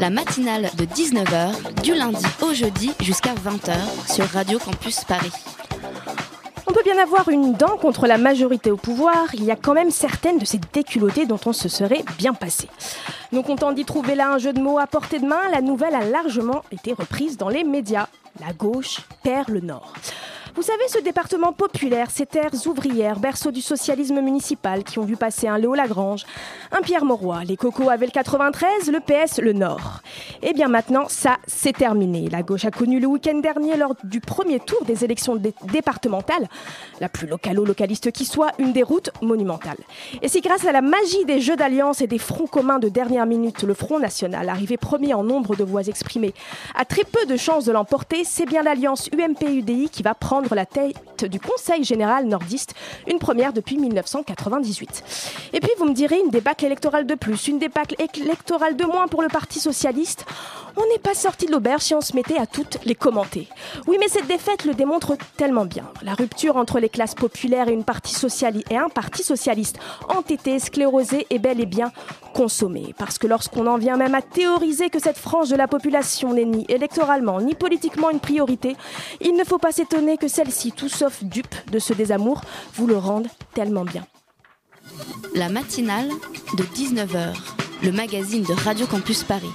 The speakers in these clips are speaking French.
La matinale de 19h, du lundi au jeudi jusqu'à 20h sur Radio Campus Paris. On peut bien avoir une dent contre la majorité au pouvoir, il y a quand même certaines de ces déculottées dont on se serait bien passé. Nous comptons d'y trouver là un jeu de mots à portée de main, la nouvelle a largement été reprise dans les médias. La gauche perd le nord. Vous savez, ce département populaire, ces terres ouvrières, berceau du socialisme municipal, qui ont vu passer un Léo Lagrange, un Pierre Mauroy, les cocos avaient le 93, le PS le Nord. Et bien maintenant, ça, c'est terminé. La gauche a connu le week-end dernier, lors du premier tour des élections dé- départementales, la plus localo-localiste qui soit, une déroute monumentale. Et si grâce à la magie des jeux d'alliance et des fronts communs de dernière minute, le Front National, arrivé premier en nombre de voix exprimées, a très peu de chances de l'emporter, c'est bien l'alliance UMP-UDI qui va prendre la tête du Conseil général nordiste, une première depuis 1998. Et puis vous me direz une débâcle électorale de plus, une débâcle électorale de moins pour le Parti socialiste. On n'est pas sorti de l'auberge si on se mettait à toutes les commenter. Oui, mais cette défaite le démontre tellement bien. La rupture entre les classes populaires et, une parti sociali- et un parti socialiste entêté, sclérosé est bel et bien consommé. Parce que lorsqu'on en vient même à théoriser que cette frange de la population n'est ni électoralement ni politiquement une priorité, il ne faut pas s'étonner que celle-ci, tout sauf dupe de ce désamour, vous le rende tellement bien. La matinale de 19h, le magazine de Radio Campus Paris.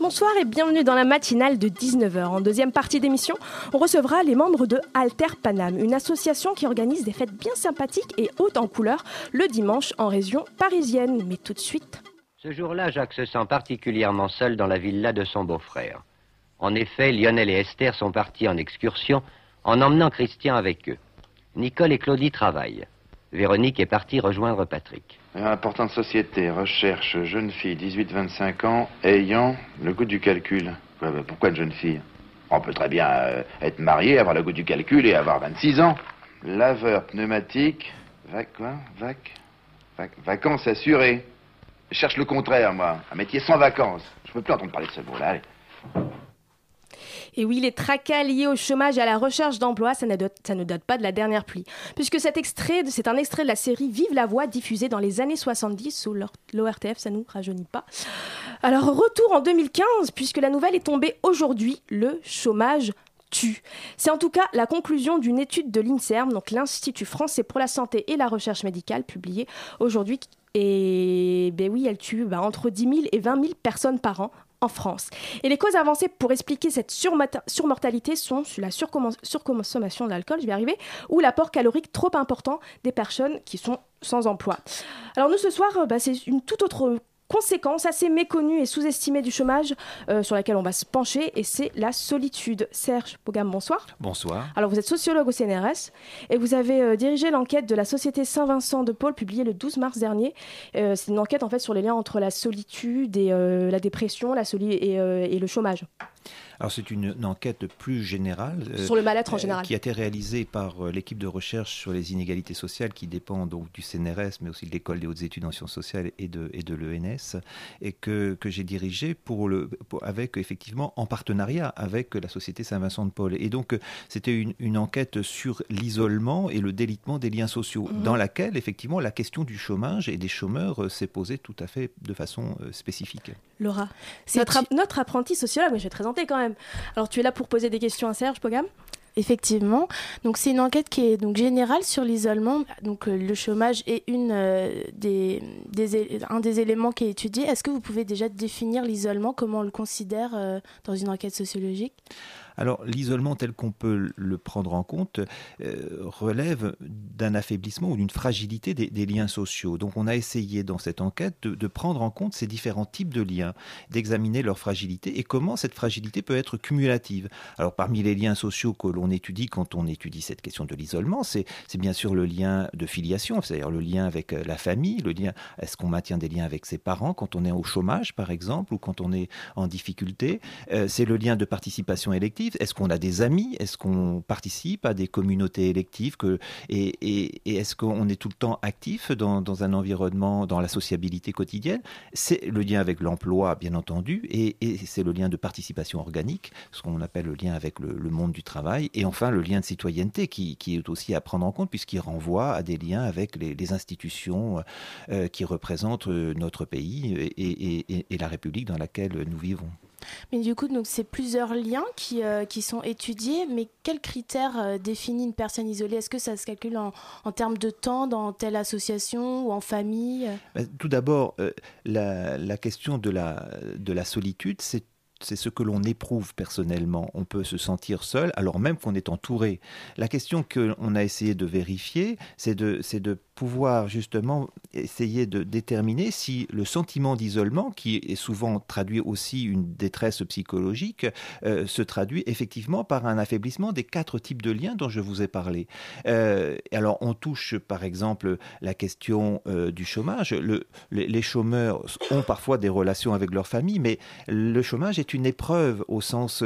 Bonsoir et bienvenue dans la matinale de 19h. En deuxième partie d'émission, on recevra les membres de Alter Panam, une association qui organise des fêtes bien sympathiques et hautes en couleurs le dimanche en région parisienne. Mais tout de suite, Ce jour-là, Jacques se sent particulièrement seul dans la villa de son beau-frère. En effet, Lionel et Esther sont partis en excursion en emmenant Christian avec eux. Nicole et Claudie travaillent. Véronique est partie rejoindre Patrick. Importante société, recherche, jeune fille, 18-25 ans, ayant le goût du calcul. Bah, pourquoi une jeune fille? On peut très bien euh, être marié, avoir le goût du calcul et avoir 26 ans. Laveur pneumatique, vac, quoi? Vac, vac, vacances assurées. Je cherche le contraire, moi. Un métier sans vacances. Je peux plus entendre parler de ce mot-là. Et oui, les tracas liés au chômage et à la recherche d'emploi, ça, ne date- ça ne date pas de la dernière pluie. Puisque cet extrait, c'est un extrait de la série Vive la voix, diffusée dans les années 70 sous l'ORTF, ça nous rajeunit pas. Alors, retour en 2015, puisque la nouvelle est tombée aujourd'hui, le chômage tue. C'est en tout cas la conclusion d'une étude de l'INSERM, donc l'Institut français pour la santé et la recherche médicale, publiée aujourd'hui. Et ben oui, elle tue ben, entre 10 000 et 20 000 personnes par an en France. Et les causes avancées pour expliquer cette surmortalité sont la surconsommation d'alcool, je vais arriver, ou l'apport calorique trop important des personnes qui sont sans emploi. Alors nous ce soir, euh, bah, c'est une toute autre conséquence assez méconnue et sous-estimée du chômage euh, sur laquelle on va se pencher, et c'est la solitude. Serge Pogam, bonsoir. Bonsoir. Alors vous êtes sociologue au CNRS et vous avez euh, dirigé l'enquête de la Société Saint-Vincent de Paul publiée le 12 mars dernier. Euh, c'est une enquête en fait sur les liens entre la solitude et la dépression, la soli et, et le chômage, Alors c'est une, une enquête plus générale. euh, sur le mal-être en euh, général. Qui a été réalisée par euh, l'équipe de recherche sur les inégalités sociales qui dépend donc du CNRS, mais aussi de l'école des hautes études en sciences sociales et de, et de l'ENS, et que, que j'ai dirigé pour le, pour- avec effectivement en partenariat avec la Société Saint-Vincent de Paul. Et donc c'était une, une enquête sur l'isolement et le délitement des liens sociaux, Mhm. dans laquelle effectivement la question du chômage et des chômeurs s'est posée tout à fait de façon spécifique. Laura, C'est notre, app- notre apprenti sociologue, mais je vais te présenter quand même. Alors tu es là pour poser des questions à Serge Pogam Effectivement. Donc c'est une enquête qui est donc générale sur l'isolement. Donc euh, le chômage est une euh, des, des é- un des éléments qui est étudié. Est-ce que vous pouvez déjà définir l'isolement Comment on le considère euh, dans une enquête sociologique? Alors l'isolement tel qu'on peut le prendre en compte euh, relève d'un affaiblissement ou d'une fragilité des, liens sociaux. Donc on a essayé dans cette enquête de, prendre en compte ces différents types de liens, d'examiner leur fragilité et comment cette fragilité peut être cumulative. Alors parmi les liens sociaux que l'on étudie quand on étudie cette question de l'isolement, c'est bien sûr le lien de filiation, c'est-à-dire le lien avec euh, la famille, le lien, est-ce qu'on maintient des liens avec ses parents quand on est au chômage par exemple ou quand on est en difficulté, euh, c'est le lien de participation élective, est-ce qu'on a des amis, est-ce qu'on participe à des communautés électives et, est-ce qu'on est tout le temps actif dans, un environnement, dans la sociabilité quotidienne? C'est le lien avec l'emploi, bien entendu, et, c'est le lien de participation organique, ce qu'on appelle le lien avec le, monde du travail, et enfin le lien de citoyenneté qui, est aussi à prendre en compte puisqu'il renvoie à des liens avec les, institutions euh, qui représentent notre pays et la République dans laquelle nous vivons. Mais du coup, donc c'est plusieurs liens qui, euh, qui sont étudiés, mais quels critères euh, définit une personne isolée? Est-ce que ça se calcule en, en, termes de temps dans telle association ou en famille? Bah, Tout d'abord, euh, la, question de la, de la solitude, c'est c'est ce que l'on éprouve personnellement. On peut se sentir seul alors même qu'on est entouré. La question qu'on a essayé de vérifier, c'est de, de pouvoir justement essayer de déterminer si le sentiment d'isolement, qui est souvent traduit aussi une détresse psychologique, euh, se traduit effectivement par un affaiblissement des quatre types de liens dont je vous ai parlé. Euh, alors on touche par exemple la question euh, du chômage. Le, les chômeurs ont parfois des relations avec leur famille, mais le chômage est une épreuve au sens,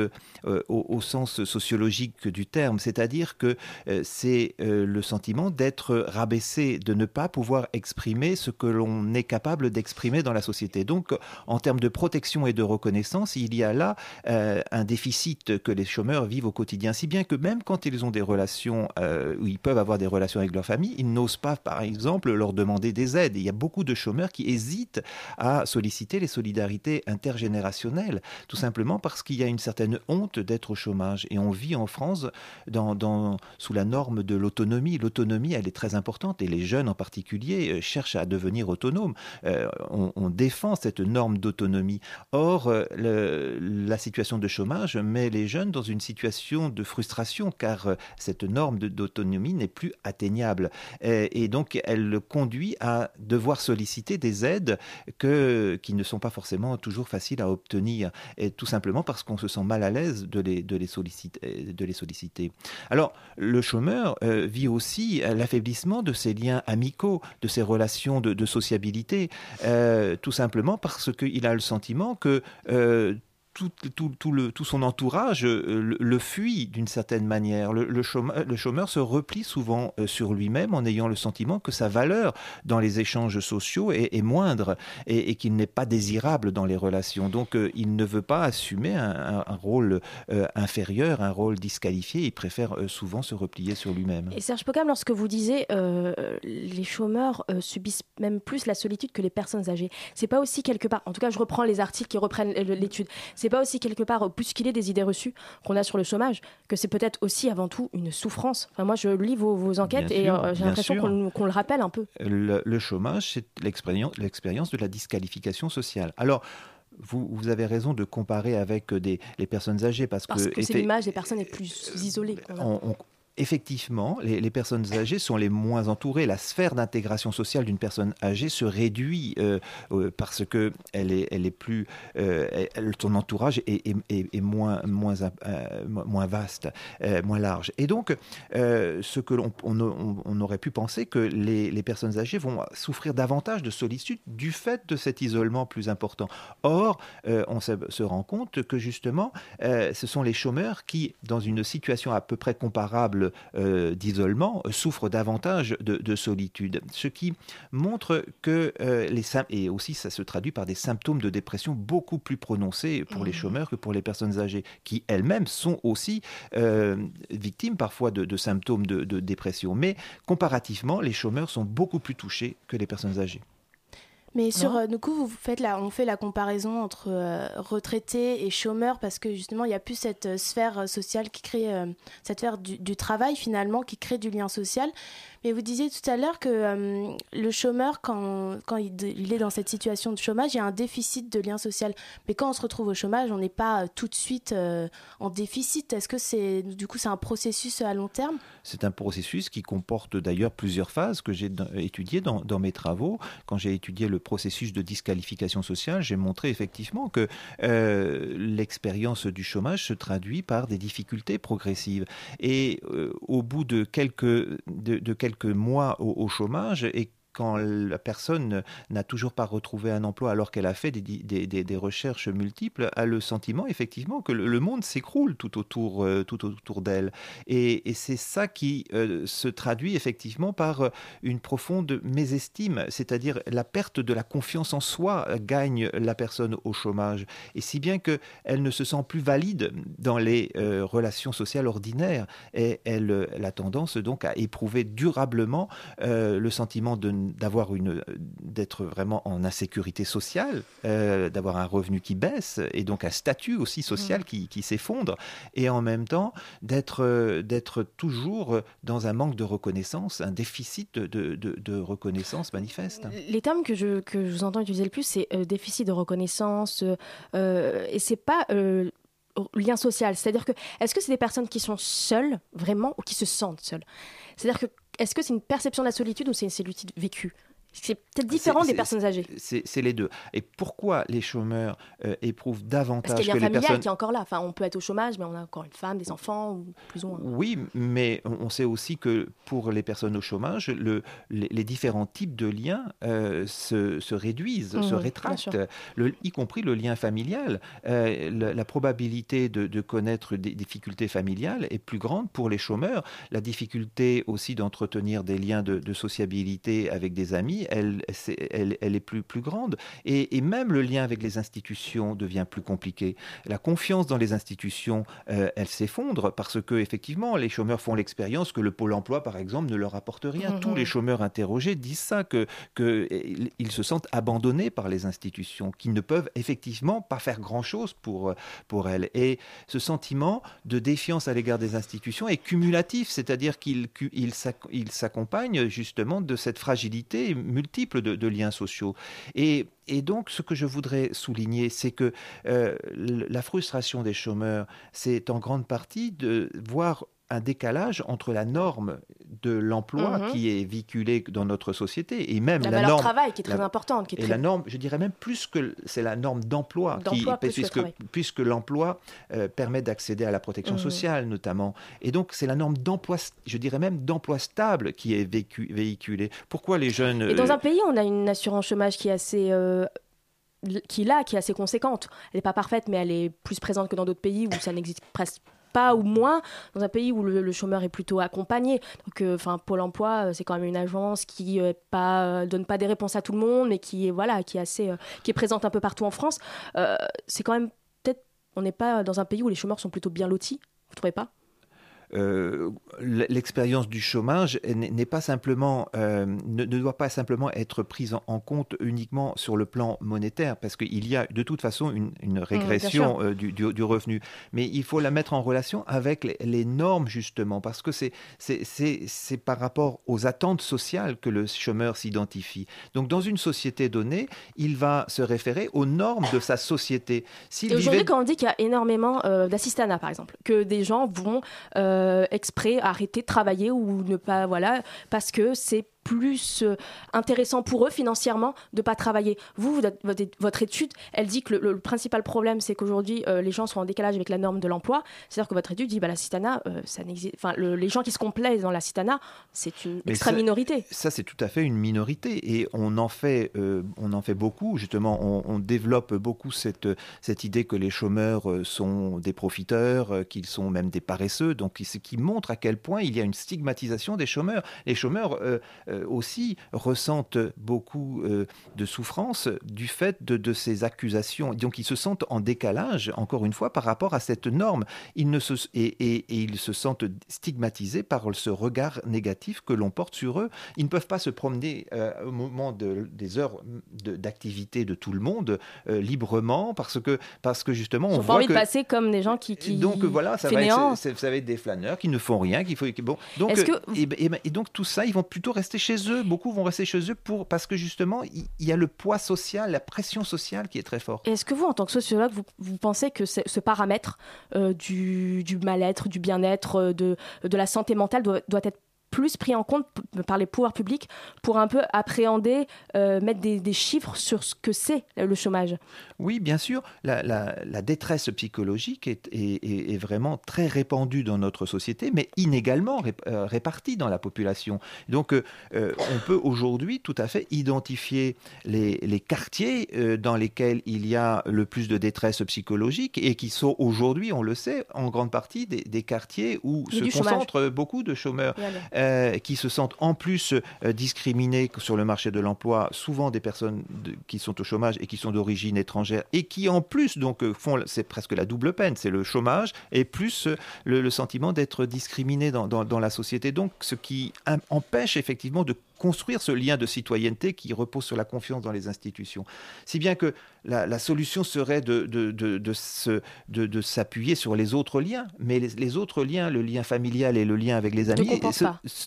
au, sens sociologique du terme, c'est-à-dire que c'est le sentiment d'être rabaissé de ne pas pouvoir exprimer ce que l'on est capable d'exprimer dans la société. Donc, en termes de protection et de reconnaissance, il y a là euh, un déficit que les chômeurs vivent au quotidien, si bien que même quand ils ont des relations, euh, où ils peuvent avoir des relations avec leur famille, ils n'osent pas, par exemple, leur demander des aides. il y a beaucoup de chômeurs qui hésitent à solliciter les solidarités intergénérationnelles, tout simplement parce qu'il y a une certaine honte d'être au chômage. Et on vit en France dans, sous la norme de l'autonomie. L'autonomie, elle est très importante et les jeunes en particulier euh, cherchent à devenir autonomes. Euh, on, défend cette norme d'autonomie. Or, euh, la situation de chômage met les jeunes dans une situation de frustration car cette norme d'autonomie n'est plus atteignable. Et, donc, elle conduit à devoir solliciter des aides qui ne sont pas forcément toujours faciles à obtenir, tout simplement parce qu'on se sent mal à l'aise de les solliciter. Alors, le chômeur vit aussi l'affaiblissement de ses liens amicaux, de ses relations de, sociabilité, euh, tout simplement parce qu'il a le sentiment que euh, tout, le, tout son entourage euh, le, fuit d'une certaine manière. Le, chômeur, se replie souvent euh, sur lui-même en ayant le sentiment que sa valeur dans les échanges sociaux est, moindre et, qu'il n'est pas désirable dans les relations. Donc euh, il ne veut pas assumer un, rôle inférieur, un rôle disqualifié. Il préfère souvent se replier sur lui-même. Et Serge Pocam, lorsque vous disiez les chômeurs subissent même plus la solitude que les personnes âgées, c'est pas aussi quelque part, en tout cas je reprends les articles qui reprennent l'étude, pas aussi quelque part bousculer des idées reçues qu'on a sur le chômage, que c'est peut-être aussi avant tout une souffrance. Enfin, moi, je lis vos, enquêtes et euh, j'ai l'impression qu'on le rappelle un peu. Le, chômage, c'est l'expérience de la disqualification sociale. Alors, vous, vous, avez raison de comparer avec des, les personnes âgées parce, parce que, c'est l'image des personnes les plus isolées effectivement, les, personnes âgées sont les moins entourées. La sphère d'intégration sociale d'une personne âgée se réduit euh, euh, parce que euh, son entourage est, moins, vaste, moins large. Et donc, ce que l'on on, aurait pu penser que les, personnes âgées vont souffrir davantage de solitude du fait de cet isolement plus important. Or, on se, rend compte que justement, ce sont les chômeurs qui, dans une situation à peu près comparable euh, d'isolement souffrent davantage de, solitude. Ce qui montre que euh, les et aussi ça se traduit par des symptômes de dépression beaucoup plus prononcés pour les mmh. chômeurs que pour les personnes âgées, qui elles-mêmes sont aussi euh, victimes parfois de, symptômes de, de dépression. Mais comparativement, les chômeurs sont beaucoup plus touchés que les personnes âgées. Mais sur, euh, du coup, vous faites la, on fait la comparaison entre euh, retraités et chômeurs parce que justement, il n'y a plus cette euh, sphère sociale qui crée, cette sphère du, travail finalement, qui crée du lien social. Mais vous disiez tout à l'heure que euh, le chômeur, quand, quand il, est dans cette situation de chômage, il y a un déficit de lien social. Mais quand on se retrouve au chômage, on n'est pas euh, tout de suite euh, en déficit. Est-ce que c'est du coup c'est un processus à long terme? C'est un processus qui comporte d'ailleurs plusieurs phases que j'ai étudiées dans, mes travaux. Quand j'ai étudié le processus de disqualification sociale, j'ai montré effectivement que l'expérience du chômage se traduit par des difficultés progressives. Et au bout de quelques, de quelques quelques mois au, au chômage et quand la personne n'a toujours pas retrouvé un emploi alors qu'elle a fait des, recherches multiples, a le sentiment effectivement que le, monde s'écroule tout autour, euh, tout autour d'elle. Et, c'est ça qui euh, se traduit effectivement par euh, une profonde mésestime, c'est-à-dire la perte de la confiance en soi gagne la personne au chômage. Et si bien qu'elle ne se sent plus valide dans les relations sociales ordinaires, et elle, elle, a tendance donc à éprouver durablement le sentiment de d'avoir une d'être vraiment en insécurité sociale, euh, d'avoir un revenu qui baisse et donc un statut aussi social qui, qui s'effondre, et en même temps d'être euh, d'être toujours dans un manque de reconnaissance, un déficit de, de, de reconnaissance manifeste. Les termes que je, que je vous entends utiliser le plus, c'est euh, déficit de reconnaissance, euh, et c'est pas lien social. C'est-à-dire que, est-ce que c'est des personnes qui sont seules, vraiment, ou qui se sentent seules? C'est-à-dire que est-ce que c'est une perception de la solitude ou c'est une solitude vécue? C'est peut-être différent des personnes âgées. C'est les deux. Et pourquoi les chômeurs euh, éprouvent davantage Parce qu'il y a un familial personnes... qui est encore là. Enfin, on peut être au chômage, mais on a encore une femme, des enfants, ou plus ou moins. Oui, mais on sait aussi que pour les personnes au chômage, le, les, les, différents types de liens euh, se, se, réduisent, mmh, se rétractent, le, y compris le lien familial. Euh, la, la, probabilité de, de, connaître des difficultés familiales est plus grande pour les chômeurs. La difficulté aussi d'entretenir des liens de, de sociabilité avec des amis elle, est, elle, elle est plus, plus grande. Et, et, même le lien avec les institutions devient plus compliqué. La confiance dans les institutions, euh, elle s'effondre parce que, effectivement, les chômeurs font l'expérience que le Pôle emploi, par exemple, ne leur apporte rien. Mmh. Tous les chômeurs interrogés disent ça, qu'ils que ils se sentent abandonnés par les institutions, qu'ils ne peuvent effectivement pas faire grand-chose pour, pour elles. Et ce sentiment de défiance à l'égard des institutions est cumulatif, c'est-à-dire qu'il il, il s'accompagne justement de cette fragilité multiples de, liens sociaux. Et, et, donc, ce que je voudrais souligner, c'est que euh, la frustration des chômeurs, c'est en grande partie de voir un décalage entre la norme de l'emploi mmh. qui est véhiculée dans notre société et même la, la valeur norme travail qui est très la, importante. Qui est et très... la norme, je dirais même plus que c'est la norme d'emploi, puisque, puisque l'emploi euh, permet d'accéder à la protection mmh. sociale notamment. Et donc c'est la norme d'emploi, je dirais même d'emploi stable qui est vécu, véhiculée. Pourquoi les jeunes Et dans euh, un pays, on a une assurance chômage qui est assez euh, qui là, qui est assez conséquente. Elle n'est pas parfaite, mais elle est plus présente que dans d'autres pays où ça n'existe presque pas ou moins dans un pays où le, chômeur est plutôt accompagné. Donc, enfin, euh, Pôle Emploi, euh, c'est quand même une agence qui euh, pas, donne pas des réponses à tout le monde, mais qui est voilà, qui est assez, qui est présente un peu partout en France. c'est quand même peut-être, on n'est pas dans un pays où les chômeurs sont plutôt bien lotis. Vous trouvez pas? Euh, l'expérience du chômage n'est pas simplement euh, ne, ne, doit pas simplement être prise en, en, compte uniquement sur le plan monétaire parce qu'il y a de toute façon une, une régression mmh, euh, du, du, du, revenu. Mais il faut la mettre en relation avec les, les normes justement parce que c'est par rapport aux attentes sociales que le chômeur s'identifie. Donc dans une société donnée il va se référer aux normes de sa société. Aujourd'hui vivait... quand on dit qu'il y a énormément euh, d'assistanat par exemple que des gens vont euh, exprès arrêter de travailler ou ne pas voilà parce que c'est plus euh, intéressant pour eux financièrement de pas travailler. Vous, votre, étude, elle dit que le, le principal problème, c'est qu'aujourd'hui, euh, les gens sont en décalage avec la norme de l'emploi. C'est-à-dire que votre étude dit, bah, la citana, euh, ça n'existe. Enfin, le, les gens qui se complaisent dans la citana, c'est une Mais extrême ça, minorité. Ça, c'est tout à fait une minorité, et on en fait, euh, on en fait beaucoup. Justement, on, on, développe beaucoup cette cette idée que les chômeurs sont des profiteurs, qu'ils sont même des paresseux. Donc, ce qui montre à quel point il y a une stigmatisation des chômeurs. Les chômeurs aussi ressentent beaucoup de souffrance du fait de, ces accusations. Donc ils se sentent en décalage, encore une fois, par rapport à cette norme. Ils ne se, et, ils se sentent stigmatisés par ce regard négatif que l'on porte sur eux. Ils ne peuvent pas se promener au moment des heures d'activité de, tout le monde librement parce que, parce que justement, on voit pas envie de passer comme des gens qui, qui donc voilà, ça va, être, ça va, être, des flâneurs qui ne font rien, qui faut bon. Donc et, donc tout ça, ils vont plutôt rester chez eux. Beaucoup vont rester chez eux pour parce que justement, il, y a le poids social, la pression sociale qui est très forte. Est-ce que vous, en tant que sociologue, vous, pensez que ce paramètre euh, du, mal-être, du bien-être, euh, de, de la santé mentale doit, doit être plus pris en compte par les pouvoirs publics pour un peu appréhender, euh, mettre des, chiffres sur ce que c'est le chômage. Oui, bien sûr. La, détresse psychologique est, est, vraiment très répandue dans notre société, mais inégalement euh, répartie dans la population. Donc, euh, on peut aujourd'hui tout à fait identifier les, les quartiers dans lesquels il y a le plus de détresse psychologique et qui sont aujourd'hui, on le sait, en grande partie des, quartiers où se concentrent beaucoup de chômeurs. Euh, qui se sentent en plus euh, discriminés sur le marché de l'emploi, souvent des personnes qui sont au chômage et qui sont d'origine étrangère, et qui en plus donc euh, font, c'est presque la double peine, c'est le chômage et plus le, sentiment d'être discriminé dans, dans, la société. Donc ce qui empêche effectivement de construire ce lien de citoyenneté qui repose sur la confiance dans les institutions. Si bien que la, solution serait de, de, de, de s'appuyer sur les autres liens, mais les, autres liens, le lien familial et le lien avec les amis,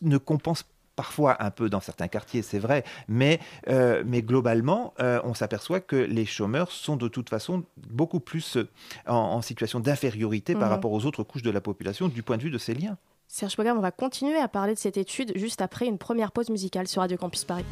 ne compensent parfois un peu dans certains quartiers, c'est vrai, mais, euh, mais globalement, euh, on s'aperçoit que les chômeurs sont de toute façon beaucoup plus en, situation d'infériorité par mmh. rapport aux autres couches de la population du point de vue de ces liens. Serge Pogam, on va continuer à parler de cette étude juste après une première pause musicale sur Radio Campus Paris.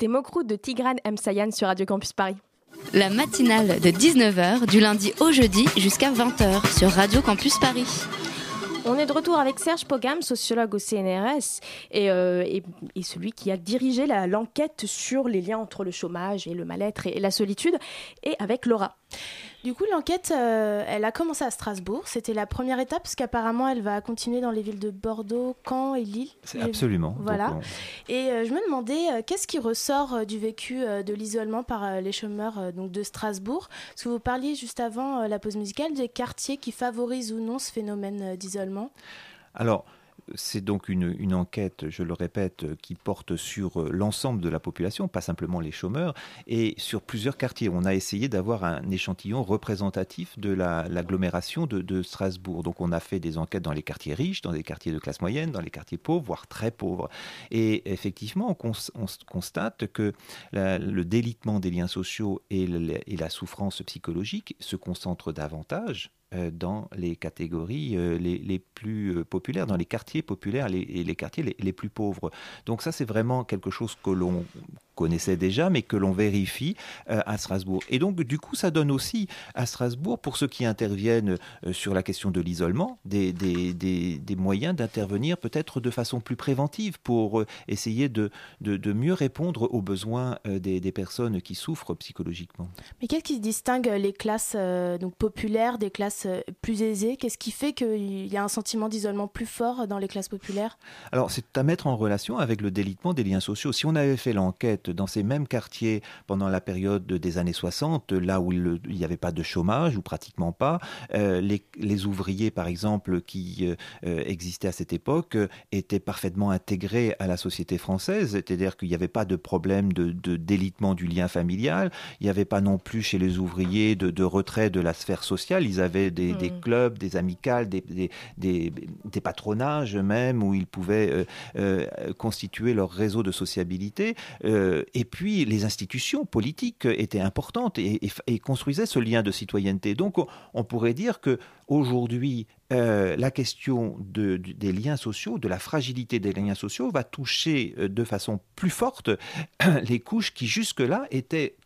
C'était Mokrout de Tigran M. Sayan sur Radio Campus Paris. La matinale de 19h du lundi au jeudi jusqu'à 20h sur Radio Campus Paris. On est de retour avec Serge Pogam, sociologue au CNRS, euh, et, celui qui a dirigé l'enquête sur les liens entre le chômage et le mal-être et, la solitude, et avec Laura. Du coup, l'enquête, euh, elle a commencé à Strasbourg. C'était la première étape, parce qu'apparemment, elle va continuer dans les villes de Bordeaux, Caen et Lille. C'est absolument. Voilà. Et euh, je me demandais, euh, qu'est-ce qui ressort du vécu de l'isolement par les chômeurs donc de Strasbourg? Parce que vous parliez juste avant la pause musicale des quartiers qui favorisent ou non ce phénomène d'isolement. Alors, c'est donc une, enquête, je le répète, qui porte sur euh, l'ensemble de la population, pas simplement les chômeurs, et sur plusieurs quartiers. On a essayé d'avoir un échantillon représentatif de l'agglomération de, Strasbourg. Donc on a fait des enquêtes dans les quartiers riches, dans les quartiers de classe moyenne, dans les quartiers pauvres, voire très pauvres. Et effectivement, on, constate que le délitement des liens sociaux et la souffrance psychologique se concentrent davantage dans les catégories euh, les, plus euh, populaires, dans les quartiers populaires et les quartiers les, plus pauvres. Donc ça, c'est vraiment quelque chose que l'on connaissait déjà, mais que l'on vérifie à Strasbourg. Et donc, du coup, ça donne aussi à Strasbourg, pour ceux qui interviennent sur la question de l'isolement, des, des, moyens d'intervenir peut-être de façon plus préventive pour essayer de, de, mieux répondre aux besoins des, personnes qui souffrent psychologiquement. Mais qu'est-ce qui distingue les classes donc populaires des classes euh, plus aisées? Qu'est-ce qui fait qu'il y a un sentiment d'isolement plus fort dans les classes populaires? Alors, c'est à mettre en relation avec le délitement des liens sociaux. Si on avait fait l'enquête dans ces mêmes quartiers pendant la période des années 60, là où il n'y avait pas de chômage, ou pratiquement pas, euh, les, ouvriers, par exemple, qui euh, existaient à cette époque, étaient parfaitement intégrés à la société française, c'est-à-dire qu'il n'y avait pas de problème de, délitement du lien familial, il n'y avait pas non plus chez les ouvriers de, de retrait de la sphère sociale, ils avaient des, hmm. clubs, des amicales, des, des, patronages même où ils pouvaient euh, euh, constituer leur réseau de sociabilité. Euh, et puis les institutions politiques étaient importantes et, construisaient ce lien de citoyenneté. Donc on pourrait dire que aujourd'hui euh, la question des liens sociaux, de la fragilité des liens sociaux, va toucher euh, de façon plus forte les couches qui jusque-là étaient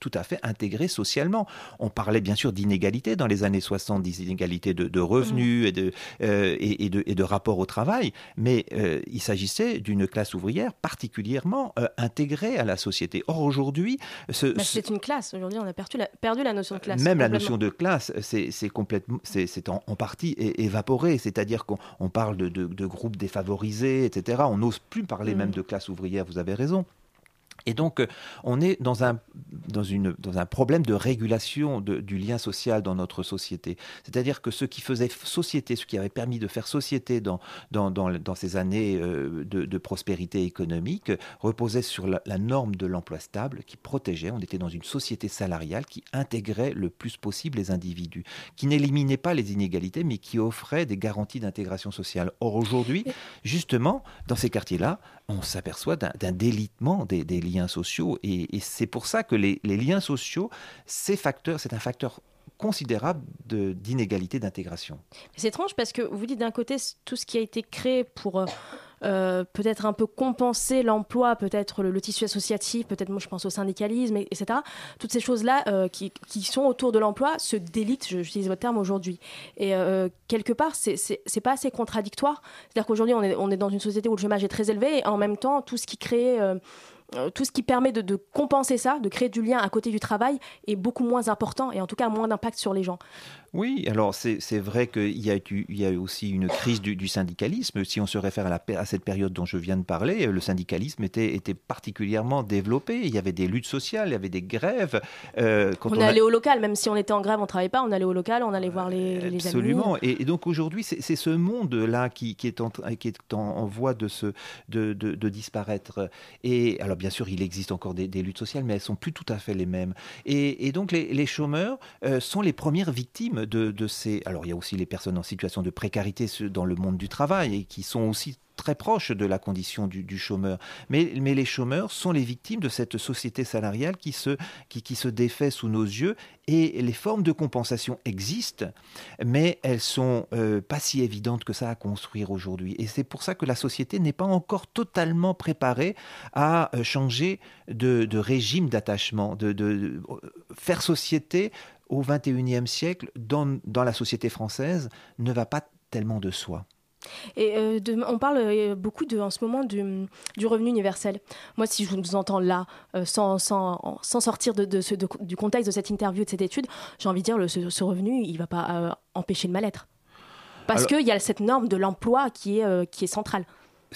tout à fait intégrées socialement. On parlait bien sûr d'inégalités dans les années 60, d'inégalités de, revenus mmh. euh, et, de, et, de, rapport au travail, mais il s'agissait d'une classe ouvrière particulièrement intégrée à la société. Or aujourd'hui... c'est une classe, aujourd'hui on a perdu la, perdu la notion de classe. Même la notion de classe, c'est complètement... C'est en, en partie évaporé. C'est-à-dire qu'on parle de, de, groupes défavorisés, etc. On n'ose plus parler mm. même de classe ouvrière, vous avez raison. Et donc, euh, on est dans un, dans une, dans un problème de régulation du lien social dans notre société. C'est-à-dire que ce qui faisait société, ce qui avait permis de faire société dans, dans, dans, ces années euh, de, prospérité économique, reposait sur la, norme de l'emploi stable qui protégeait. On était dans une société salariale qui intégrait le plus possible les individus, qui n'éliminait pas les inégalités, mais qui offrait des garanties d'intégration sociale. Or, aujourd'hui, justement, dans ces quartiers-là, on s'aperçoit d'un délitement des, liens sociaux. Et, c'est pour ça que les, liens sociaux, c'est un facteur considérable d'inégalité d'intégration. C'est étrange parce que vous dites d'un côté tout ce qui a été créé pour euh, euh, peut-être un peu compenser l'emploi, peut-être le, tissu associatif, peut-être moi je pense au syndicalisme, etc. Toutes ces choses-là euh, qui, sont autour de l'emploi se délitent, j'utilise votre terme aujourd'hui. Et quelque part, c'est pas assez contradictoire. C'est-à-dire qu'aujourd'hui, on est, dans une société où le chômage est très élevé et en même temps, tout ce qui crée euh, tout ce qui permet de, compenser ça, de créer du lien à côté du travail, est beaucoup moins important et en tout cas moins d'impact sur les gens. Oui, alors c'est vrai qu'il y, a eu, il y a aussi une crise du, syndicalisme. Si on se réfère à, la, à, cette période dont je viens de parler, le syndicalisme était, était, particulièrement développé. Il y avait des luttes sociales, il y avait des grèves. Euh, on, allait au local, même si on était en grève, on ne travaillait pas, on allait au local, on allait voir les, les Absolument. Et, donc aujourd'hui, c'est ce monde-là qui, qui, est en, qui est en, voie de, se, de, de, disparaître. Et alors bien sûr, il existe encore des, luttes sociales, mais elles sont plus tout à fait les mêmes. Et, donc les, chômeurs euh, sont les premières victimes de, ces... Alors il y a aussi les personnes en situation de précarité dans le monde du travail et qui sont aussi très proche de la condition du, chômeur. Mais, mais, les chômeurs sont les victimes de cette société salariale qui se, qui, se défait sous nos yeux et les formes de compensation existent, mais elles sont euh, pas si évidentes que ça à construire aujourd'hui. Et c'est pour ça que la société n'est pas encore totalement préparée à euh, changer de, régime d'attachement, de, de, faire société au XXIe siècle dans, dans la société française ne va pas tellement de soi. Et euh, on parle euh, beaucoup de, en ce moment du, du, revenu universel. Moi, si je vous entends là, euh, sans, sans, sans, sortir de, de ce, du contexte de cette interview, de cette étude, j'ai envie de dire, le, ce, revenu, il ne va pas empêcher le mal-être. Parce qu'il y a cette norme de l'emploi qui est, qui est centrale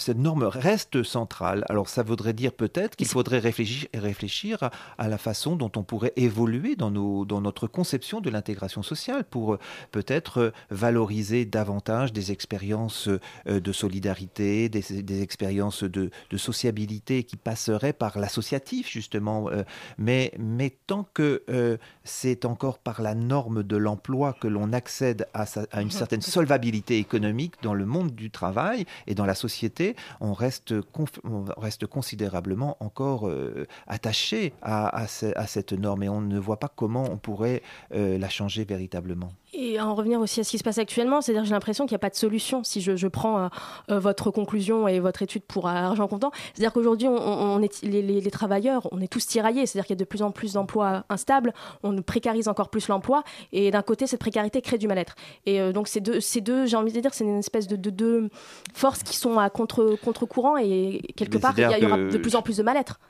cette norme reste centrale. Alors ça voudrait dire peut-être qu'il faudrait réfléchir, réfléchir à, la façon dont on pourrait évoluer dans, nos, dans notre conception de l'intégration sociale pour euh, peut-être euh, valoriser davantage des expériences euh, de solidarité, des, expériences de, sociabilité qui passeraient par l'associatif justement. Mais, mais tant que c'est encore par la norme de l'emploi que l'on accède à, à une certaine solvabilité économique dans le monde du travail et dans la société, on reste, considérablement encore euh, attaché à, cette norme et on ne voit pas comment on pourrait euh, la changer véritablement. Et en revenir aussi à ce qui se passe actuellement, c'est-à-dire j'ai l'impression qu'il n'y a pas de solution si je, prends euh, euh, votre conclusion et votre étude pour argent comptant. C'est-à-dire qu'aujourd'hui, on, est, les, travailleurs, on est tous tiraillés, c'est-à-dire qu'il y a de plus en plus d'emplois instables, on précarise encore plus l'emploi, et d'un côté, cette précarité crée du mal-être. Et euh, donc ces deux, ces deux j'ai envie de dire, c'est une espèce de deux forces qui sont à contre-courant, et quelque part, il y, aura de plus en plus de mal-être.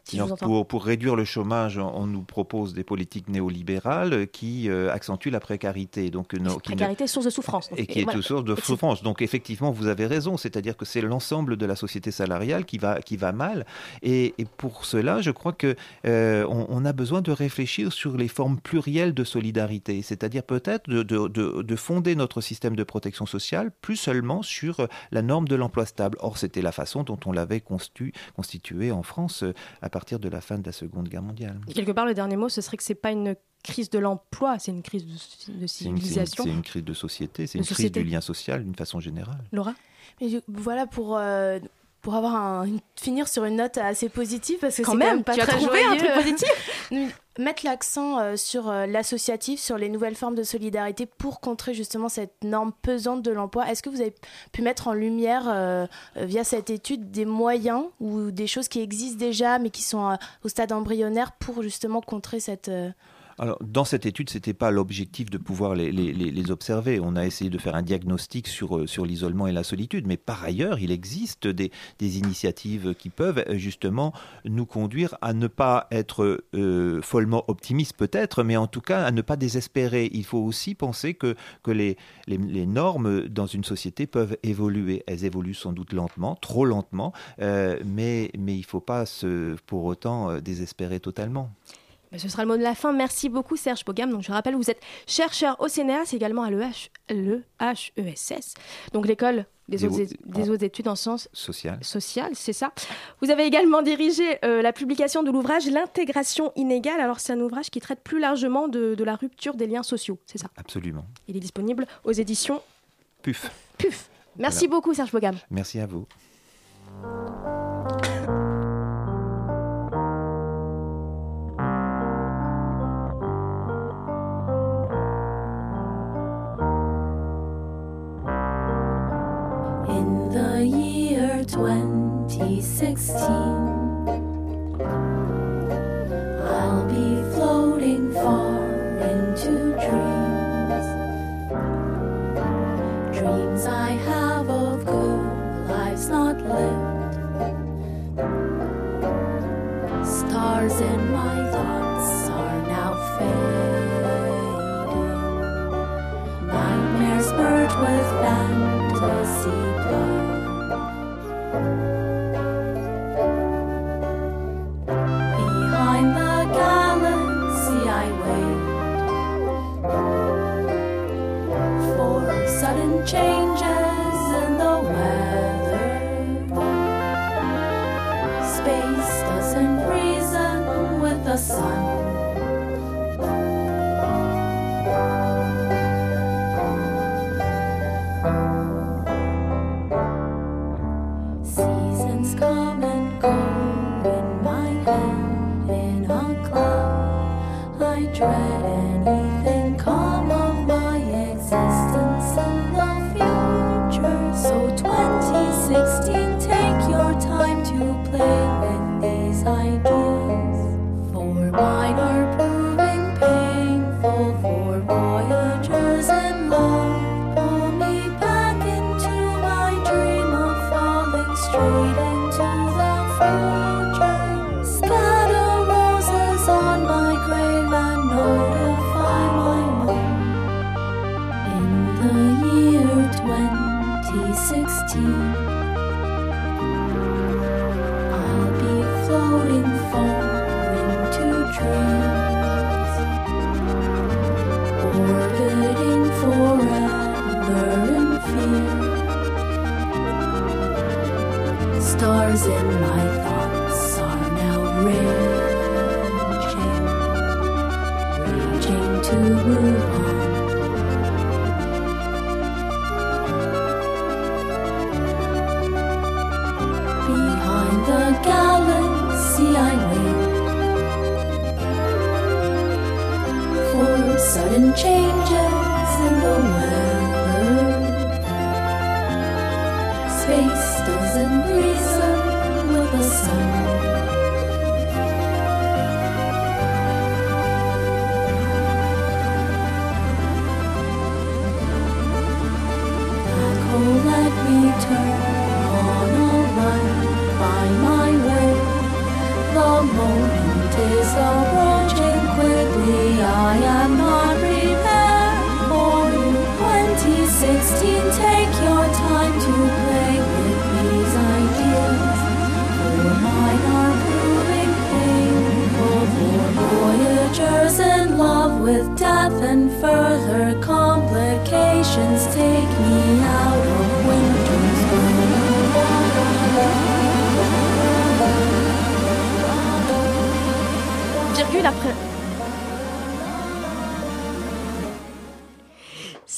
pour, pour, réduire le chômage, on nous propose des politiques néolibérales qui accentuent la précarité. Donc précarité, source de souffrance. et qui est source de souffrance. Donc effectivement, vous avez raison, c'est-à-dire que c'est l'ensemble de la société salariale qui va, qui va mal. Et, pour cela, je crois que euh, on, a besoin de réfléchir sur les formes plurielles de solidarité, c'est-à-dire peut-être de, de, fonder notre système de protection sociale plus seulement sur la norme de l'emploi stable. Or, c'était la façon dont on l'avait constitué en France euh, à partir de la fin de la Seconde Guerre mondiale. quelque part, le dernier mot, ce serait que c'est pas une crise de l'emploi, c'est une crise de, civilisation. C'est une, crise de société, c'est une crise du lien social d'une façon générale. Laura? Mais Voilà, pour, euh, pour avoir un, finir sur une note assez positive, parce que quand même, pas tu très as trouvé un truc positif Mettre l'accent euh, sur euh, l'associatif, sur les nouvelles formes de solidarité pour contrer justement cette norme pesante de l'emploi. Est-ce que vous avez pu mettre en lumière, via cette étude, des moyens ou des choses qui existent déjà, mais qui sont au stade embryonnaire pour justement contrer cette alors, dans cette étude, ce n'était pas l'objectif de pouvoir les, observer. On a essayé de faire un diagnostic sur, euh, sur l'isolement et la solitude. Mais par ailleurs, il existe des, des, initiatives qui peuvent euh, justement nous conduire à ne pas être euh, follement optimistes peut-être, mais en tout cas à ne pas désespérer. Il faut aussi penser que, que les, les, normes dans une société peuvent évoluer. Elles évoluent sans doute lentement, trop lentement, mais, mais il ne faut pas se, pour autant désespérer totalement. Bah, ce sera le mot de la fin. Merci beaucoup Serge Bogam. Donc je rappelle, vous êtes chercheur au CNRS, également à l'EHESS, donc l'école des, autres, études en sciences sociales. Sociales, c'est ça. Vous avez également dirigé euh, la publication de l'ouvrage L'intégration inégale. Alors c'est un ouvrage qui traite plus largement de, la rupture des liens sociaux, c'est ça? Absolument. Il est disponible aux éditions PUF. PUF. Merci beaucoup Serge Bogam. Merci à vous.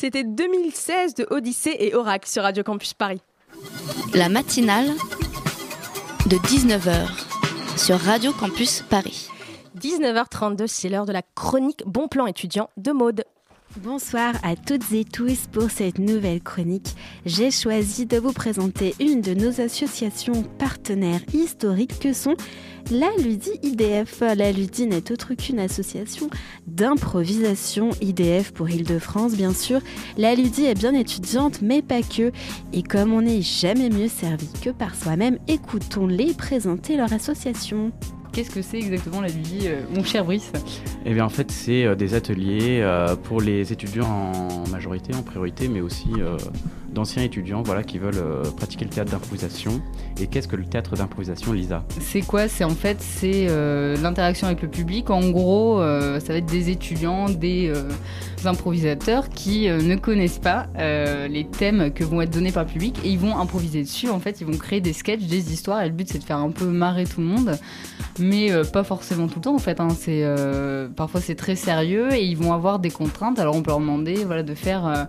C'était 2016 de Odyssée et Oracle sur Radio Campus Paris. La matinale de 19h sur Radio Campus Paris. 19h32, c'est l'heure de la chronique Bon Plan étudiant de Maude. Bonsoir à toutes et tous pour cette nouvelle chronique. J'ai choisi de vous présenter une de nos associations partenaires historiques que sont la Ludi IDF. La Ludi n'est autre qu'une association d'improvisation IDF pour Île-de-France, bien sûr. La Ludi est bien étudiante, mais pas que. Et comme on n'est jamais mieux servi que par soi-même, écoutons-les présenter leur association. Qu'est-ce que c'est exactement la Ludi, euh, mon cher Brice Eh bien, en fait, c'est euh, des ateliers euh, pour les étudiants en majorité, en priorité, mais aussi d'anciens étudiants voilà, qui veulent euh, pratiquer le théâtre d'improvisation. Et qu'est-ce que le théâtre d'improvisation, Lisa? C'est quoi? C'est en fait c'est euh, l'interaction avec le public. En gros, euh, ça va être des étudiants, des improvisateurs qui ne connaissent pas les thèmes que vont être donnés par le public et ils vont improviser dessus. En fait, ils vont créer des sketchs, des histoires. Et le but c'est de faire un peu marrer tout le monde, mais pas forcément tout le temps. En fait, hein. parfois c'est très sérieux et ils vont avoir des contraintes. Alors on peut leur demander voilà de faire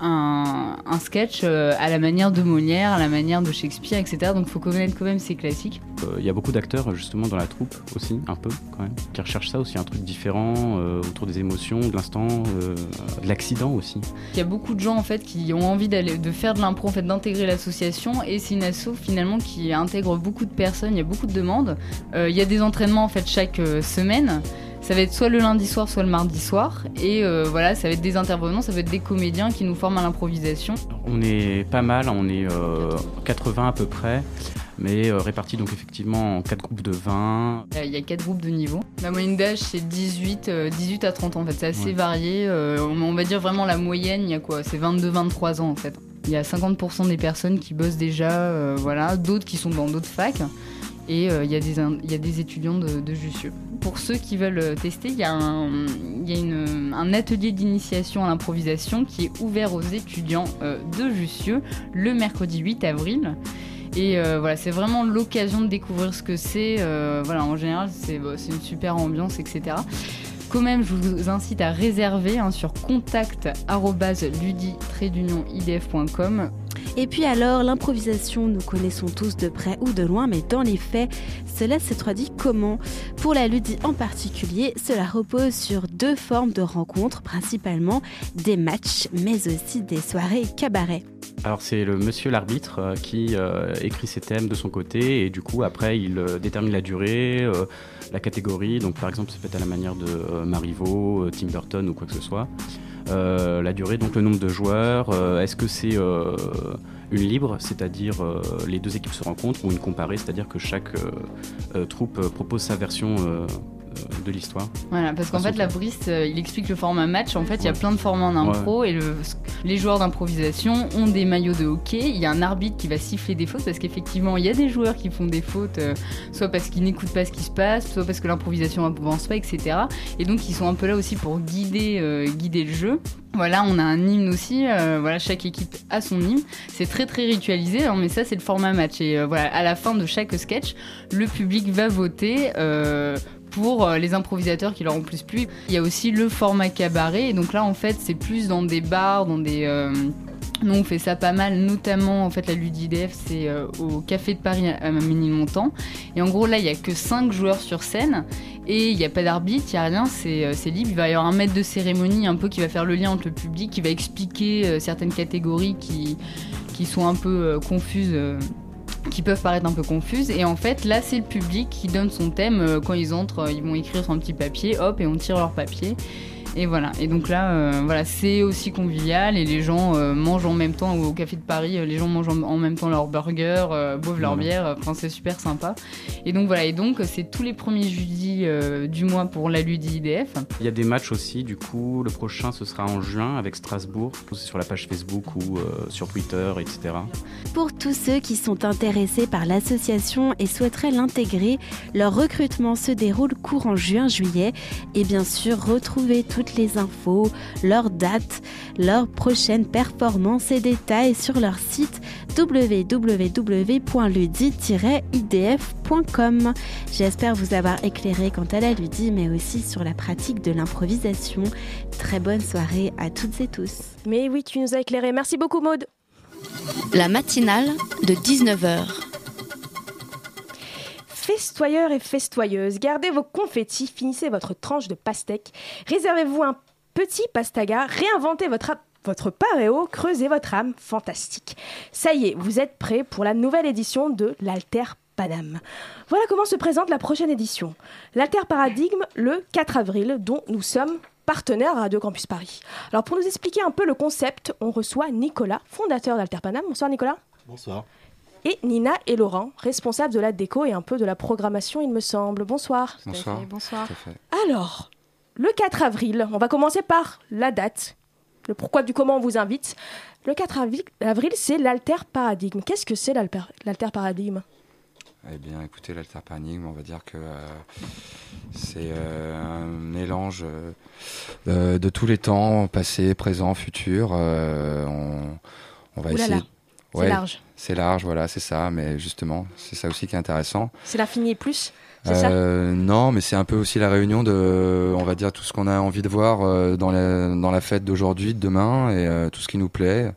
un, un sketch euh, à la manière de Molière, à la manière de Shakespeare, etc. Donc il faut connaître quand même ces classiques. Euh, Il y a beaucoup d'acteurs justement dans la troupe aussi, un peu quand même, qui recherchent ça aussi, un truc différent euh, autour des émotions, de l'instant, euh, de l'accident aussi. Il y a beaucoup de gens en fait qui ont envie d'aller de faire de l'impro, en fait, d'intégrer l'association et c'est une asso finalement qui intègre beaucoup de personnes. Il y a beaucoup de demandes. Euh, il y a des entraînements en fait chaque euh, semaine. Ça va être soit le lundi soir, soit le mardi soir. Et euh, voilà, ça va être des intervenants, ça va être des comédiens qui nous forment à l'improvisation. On est pas mal, on est euh, 80 à peu près, mais euh, répartis donc effectivement en quatre groupes de 20. Euh, Il y a quatre groupes de niveau. La moyenne d'âge, c'est 18, euh, 18 à 30 ans en fait. C'est assez Ouais. varié. Euh, on, va dire vraiment la moyenne, il y a quoi? C'est 22-23 ans en fait. Il y a 50% des personnes qui bossent déjà, euh, voilà, d'autres qui sont dans d'autres facs. Et euh, il y y a des étudiants de, Jussieu. Pour ceux qui veulent euh, tester, il y a un, y a une- un atelier d'initiation à l'improvisation qui est ouvert aux étudiants euh, de Jussieu le mercredi 8 avril. Et voilà, c'est vraiment l'occasion de découvrir ce que c'est. Voilà, en général, c'est bah, une super ambiance, etc. Quand même, je vous incite à réserver hein, sur contact idf.com. Et puis alors, l'improvisation, nous connaissons tous de près ou de loin, mais dans les faits, cela se traduit comment? Pour la Ludi en particulier, cela repose sur deux formes de rencontres, principalement des matchs, mais aussi des soirées cabaret. Alors c'est le monsieur l'arbitre euh, qui euh, écrit ses thèmes de son côté et du coup après il euh, détermine la durée, la catégorie. Donc par exemple c'est fait à la manière de Marivaux, Tim Burton ou quoi que ce soit. Euh, la durée, donc le nombre de joueurs. euh, Est-ce que c'est euh, une libre, c'est-à-dire les deux équipes se rencontrent, ou une comparée, c'est-à-dire que chaque troupe propose sa version de l'histoire Voilà, parce qu'en fait, la Brice, euh, il explique le format match. En fait, il y a plein de formats en impro et le- les joueurs d'improvisation ont des maillots de hockey. Il y a un arbitre qui va siffler des fautes parce qu'effectivement, il y a des joueurs qui font des fautes, euh, soit parce qu'ils n'écoutent pas ce qui se passe, soit parce que l'improvisation avance pas, etc. Et donc, ils sont un peu là aussi pour guider, euh, guider le jeu. Voilà, on a un hymne aussi. euh, voilà, chaque équipe a son hymne. C'est très très ritualisé, hein, mais ça c'est le format match. Et euh, voilà, à la fin de chaque sketch, le public va voter. euh, pour euh, les improvisateurs qui leur ont plus plu. Il y a aussi le format cabaret, et donc là en fait c'est plus dans des bars, dans des... euh, nous on fait ça pas mal, notamment en fait la Ludidef c'est euh, au Café de Paris à Ménilmontant. Et en gros là il y a que 5 joueurs sur scène et il n'y a pas d'arbitre, il n'y a rien, c'est libre. Il va y avoir un maître de cérémonie un peu qui va faire le lien entre le public, qui va expliquer certaines catégories qui, qui sont un peu confuses. Qui peuvent paraître un peu confuses. Et en fait là c'est le public qui donne son thème. Euh, quand ils entrent euh, ils vont écrire sur un petit papier hop et on tire leur papier et voilà. Et donc là euh, voilà c'est aussi convivial et les gens euh, mangent en même temps au café de Paris euh, les gens mangent en, en même temps leur burger euh, boivent leur Voilà. bière. Enfin c'est super sympa. Et donc voilà. Et donc c'est tous les premiers jeudis euh, du mois pour la Ludi IDF Il y a des matchs aussi, du coup, le prochain ce sera en juin avec Strasbourg, c'est sur la page Facebook ou euh, sur Twitter, etc. Pour tous ceux qui sont intéressés par l'association et souhaiteraient l'intégrer, leur recrutement se déroule courant juin-juillet et bien sûr retrouvez toutes les infos, leurs dates, leurs prochaines performances et détails sur leur site www.ludi-idf.com. J'espère vous avoir éclairé quant à la ludie mais aussi sur la pratique de l'improvisation. Très bonne soirée à toutes et tous. Mais oui, tu nous as éclairé. Merci beaucoup, Maude. La matinale de 19h. Festoyeurs et festoyeuses, gardez vos confettis, finissez votre tranche de pastèque, réservez-vous un petit pastaga, réinventez votre, votre paréo, creusez votre âme fantastique. Ça y est, vous êtes prêts pour la nouvelle édition de l'Alter Paname. Voilà comment se présente la prochaine édition. L'Alter Paradigme, le 4 avril, dont nous sommes partenaires à Radio Campus Paris. Alors pour nous expliquer un peu le concept, on reçoit Nicolas, fondateur d'Alter Paname. Bonsoir Nicolas Bonsoir. Et Nina et Laurent, responsables de la déco et un peu de la programmation, il me semble. Bonsoir. Bonsoir. Alors, le 4 avril, on va commencer par la date, le pourquoi du comment on vous invite. Le 4 avril, c'est l'alter paradigme. Qu'est-ce que c'est l'alter paradigme? Eh bien, écoutez, l'alter paradigme, on va dire que euh, c'est euh, un mélange euh, de tous les temps, passé, présent, futur. Euh, on, on va Ouh là essayer. là, c'est large. C'est large, voilà, c'est ça. Mais justement, c'est ça aussi qui est intéressant. C'est l'infini et plus C'est ça? Euh, non, mais c'est un peu aussi la réunion de, on va dire, tout ce qu'on a envie de voir euh, dans, la, dans la fête d'aujourd'hui, de demain, et euh, tout ce qui nous plaît.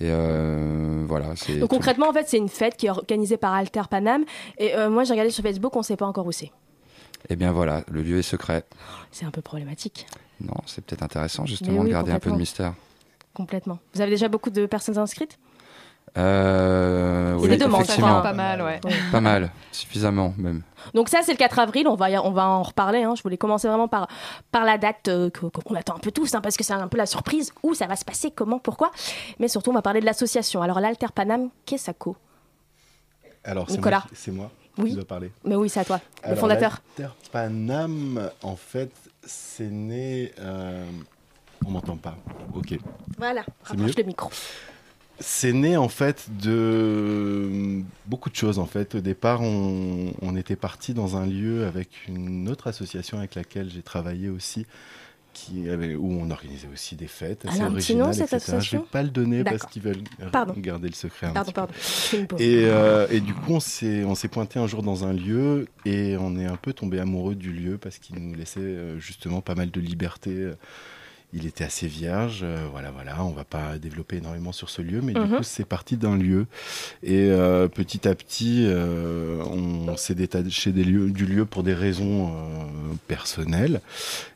Et euh, voilà. Donc concrètement, en fait, c'est une fête qui est organisée par Alter Paname. Et euh, moi, j'ai regardé sur Facebook, on ne sait pas encore où c'est. Eh bien voilà, le lieu est secret. C'est un peu problématique, Non, c'est peut-être intéressant justement oui, de garder un peu de mystère. complètement. Vous avez déjà beaucoup de personnes inscrites? Euh, oui, des demandes, effectivement. pas mal, ouais. Pas mal, suffisamment même. Donc ça, c'est le 4 avril, on va, y- on va en reparler. hein. Je voulais commencer vraiment par, par la date euh, qu'on attend un peu tous, hein, parce que c'est un peu la surprise, où ça va se passer, comment, pourquoi. Mais surtout, on va parler de l'association. Alors l'Alter Paname, qu'est-ce que ça co Alors, c'est Nicolas. c'est moi Oui. qui dois parler. Mais oui, c'est à toi, le fondateur. l'Alter Paname, en fait, c'est né. euh, On m'entend pas. Ok. Voilà, rapproche mieux le micro. C'est né en fait de beaucoup de choses en fait. Au départ, on, on était parti dans un lieu avec une autre association avec laquelle j'ai travaillé aussi, qui avait, où on organisait aussi des fêtes assez Elle a un petit nom, originales, cette etc. Je vais pas le donner parce qu'ils veulent euh, Pardon. garder le secret. un Pardon, petit pardon. Et, euh, et du coup, on s'est, on s'est pointé un jour dans un lieu et on est un peu tombé amoureux du lieu parce qu'il nous laissait euh, justement pas mal de liberté. Il était assez vierge. euh, voilà, voilà. On va pas développer énormément sur ce lieu, mais du Mhm. coup, c'est parti d'un lieu. Et euh, petit à petit, euh, on s'est détaché des lieux, du lieu pour des raisons euh, personnelles.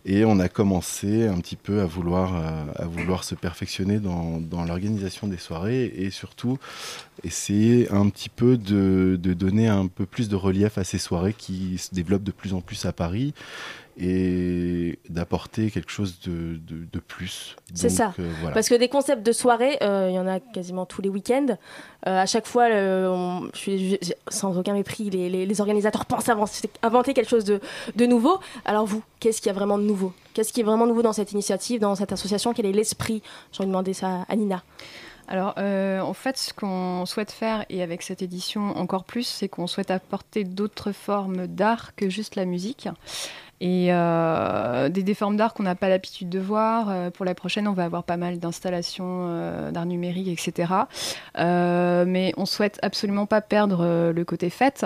Et on a commencé un petit peu à vouloir, à vouloir se perfectionner dans, dans l'organisation des soirées et surtout essayer un petit peu de, de donner un peu plus de relief à ces soirées qui se développent de plus en plus à Paris et d'apporter quelque chose de, de, de plus. C'est ça. euh, voilà. Parce que des concepts de soirée, euh, il y en a quasiment tous les week-ends. Euh, à chaque fois, le- on- je suis, je- sans aucun mépris, les, les- les organisateurs pensent avancer- inventer quelque chose de, de nouveau. Alors vous, qu'est-ce qu'il y a vraiment de nouveau? Qu'est-ce qui est vraiment nouveau dans cette initiative, dans cette association? Quel est l'esprit? J'ai envie de demander ça à Nina. Alors, euh, en fait, ce qu'on souhaite faire, et avec cette édition encore plus, c'est qu'on souhaite apporter d'autres formes d'art que juste la musique. Et euh, des, des formes d'art qu'on n'a pas l'habitude de voir. Euh, pour la prochaine, on va avoir pas mal d'installations euh, d'art numérique, etc. Mais on souhaite absolument pas perdre le côté fête.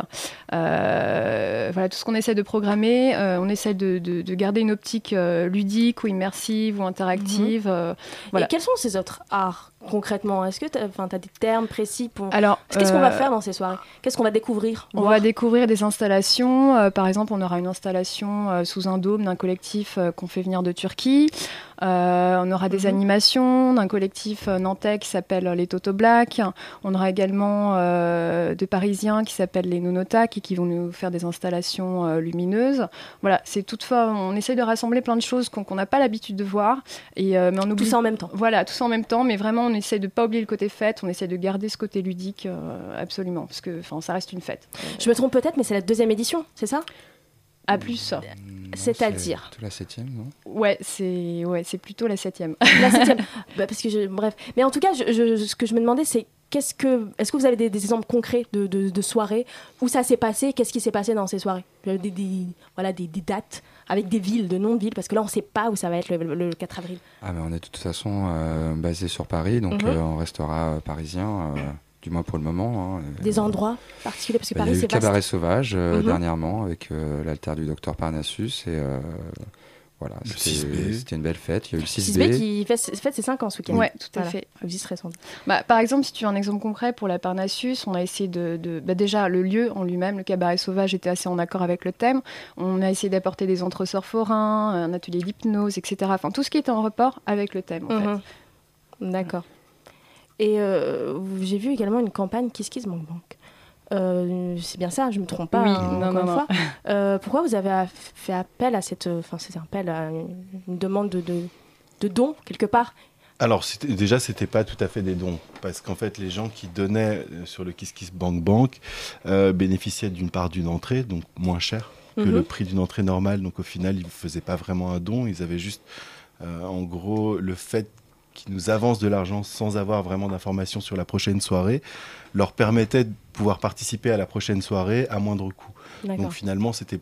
Voilà, tout ce qu'on essaie de programmer, on essaie de, de- de garder une optique ludique ou immersive ou interactive. voilà. Et quels sont ces autres arts concrètement? Est-ce que tu as, des termes précis pour... Alors, Qu'est-ce qu'on va faire dans ces soirées? Qu'est-ce qu'on va découvrir? On va découvrir des installations. Par exemple, on aura une installation euh, sous un dôme d'un collectif euh, qu'on fait venir de Turquie. Euh, on aura des animations d'un collectif nantais qui s'appelle les Toto Black. On aura également des Parisiens qui s'appellent les Nonotak et qui vont nous faire des installations lumineuses. Voilà, c'est toutefois, on essaie de rassembler plein de choses qu'on n'a pas l'habitude de voir. Et, mais on oublie... ça en même temps. Voilà, tout ça en même temps, mais vraiment on essaie de pas oublier le côté fête, on essaie de garder ce côté ludique absolument, parce que ça reste une fête. Je me trompe peut-être, mais c'est la deuxième édition, c'est ça? À plus. C'est-à-dire Plutôt la septième, non? Ouais, c'est ouais, c'est plutôt la septième. La septième. Bah, parce que je- bref. Mais en tout cas, je- je- ce que je me demandais, c'est qu'est-ce que, est-ce que vous avez des, des exemples concrets de, de- de soirées où ça s'est passé? Qu'est-ce qui s'est passé dans ces soirées? Euh, des, des- voilà, des, des dates avec des villes, de noms de villes, parce que là, on ne sait pas où ça va être le, le- le 4 avril. Ah, mais on est de toute façon euh, basé sur Paris, donc Mhm. euh, on restera euh, parisien, euh, du moins pour le moment. hein. Des endroits particuliers, parce que Bah, Paris, il y a eu c'est le Cabaret vaste. Sauvage euh, Mhm. dernièrement avec euh, l'altère du docteur Parnassus et euh, voilà, c'était 6B. c'était une belle fête. Il y a eu le 6B. 6B qui fait, fête ses 5 ans ce week-end. Ouais, tout à Voilà. fait. Bah, par exemple, si tu veux un exemple concret pour la Parnassus, on a essayé de. de- bah, déjà, le lieu en lui-même, le cabaret sauvage, était assez en accord avec le thème. On a essayé d'apporter des entresorts forains, un atelier d'hypnose, etc. Enfin, tout ce qui était en rapport avec le thème, en fait. Mhm. D'accord. Et euh, j'ai vu également une campagne Kiss Kiss Bank Bank. Euh, c'est bien ça, je me trompe pas. Oui, hein, non, encore non, une non. fois. Euh, pourquoi vous avez fait appel à cette, enfin c'est un appel à une, une demande de, de, de don quelque part? Alors déjà, c'était pas tout à fait des dons, parce qu'en fait, les gens qui donnaient sur le Kiss Kiss Bank Bank euh, bénéficiaient d'une part d'une entrée, donc moins cher que Mhm. le prix d'une entrée normale. Donc au final, ils ne faisaient pas vraiment un don, ils avaient juste, euh, en gros, le fait qu'ils nous avancent de l'argent sans avoir vraiment d'informations sur la prochaine soirée, leur permettait de pouvoir participer à la prochaine soirée à moindre coût. Donc finalement, c'était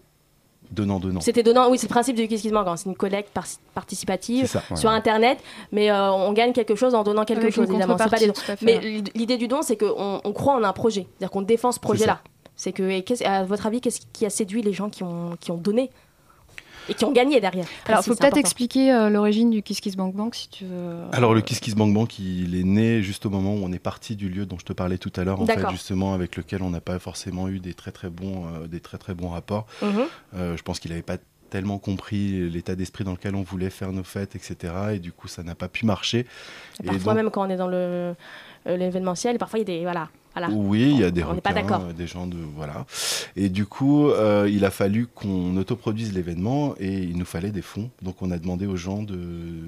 donnant-donnant. C'était donnant, oui, c'est le principe du Kiss Kiss Bank. hein, C'est une collecte par- participative sur. Internet, mais euh, on gagne quelque chose en donnant quelque Avec chose, évidemment. C'est pas des dons. Mais l'id- l'idée du don, c'est qu'on on croit en un projet, c'est-à-dire qu'on défend ce projet-là. C'est que, et qu'est-ce- à votre avis, qu'est-ce qui a séduit les gens qui ont, qui ont donné et qui ont gagné derrière Alors, Précis, faut peut-être expliquer euh, l'origine du Kiss Kiss Bank Bank si tu veux. Alors le Kiss Kiss Bank Bank, il est né juste au moment où on est parti du lieu dont je te parlais tout à l'heure, en fait, justement avec lequel on n'a pas forcément eu des très très bons, euh, des très très bons rapports. Mhm. Euh, je pense qu'il n'avait pas tellement compris l'état d'esprit dans lequel on voulait faire nos fêtes, etc. Et du coup, ça n'a pas pu marcher. Et Parfois, même quand on est dans le euh, l'événementiel, parfois il y a des voilà, voilà. Oui, il y a des pas requins, des gens de voilà. Et du coup, euh, il a fallu qu'on autoproduise l'événement et il nous fallait des fonds. Donc, on a demandé aux gens de,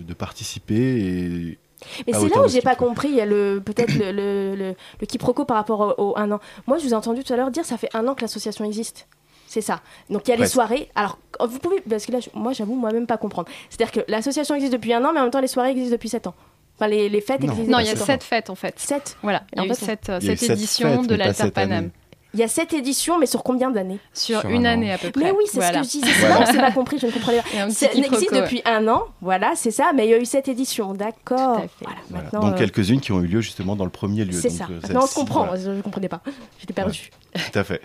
de participer et Mais c'est là où j'ai pas compris, il y a le peut-être le, le, le- le quiproquo par rapport au, au un an. Moi, je vous ai entendu tout à l'heure dire ça fait un an que l'association existe. C'est ça. Donc il y a les soirées. Alors vous pouvez, parce que là, moi, j'avoue moi-même pas comprendre. C'est-à-dire que l'association existe depuis un an, mais en même temps les soirées existent depuis sept ans. Enfin, les, les fêtes Non. existent Non, il y a sept fêtes en fait. Sept. Voilà, il y a En eu sept édition fêtes, de l'Alter cette Panam. année. Il y a sept éditions, mais sur combien d'années Sur, Sur une un an. année à peu près. Mais oui, c'est Voilà. ce que je disais. C'est là où c'est pas compris, je ne comprenais pas. Ça existe depuis un an, voilà, c'est ça, mais il y a eu sept éditions, d'accord. Voilà, Voilà. maintenant. Donc euh, quelques-unes qui ont eu lieu justement dans le premier lieu. C'est ça. euh, Maintenant, on se comprend, voilà. je ne comprenais pas. J'étais perdue. Tout à fait.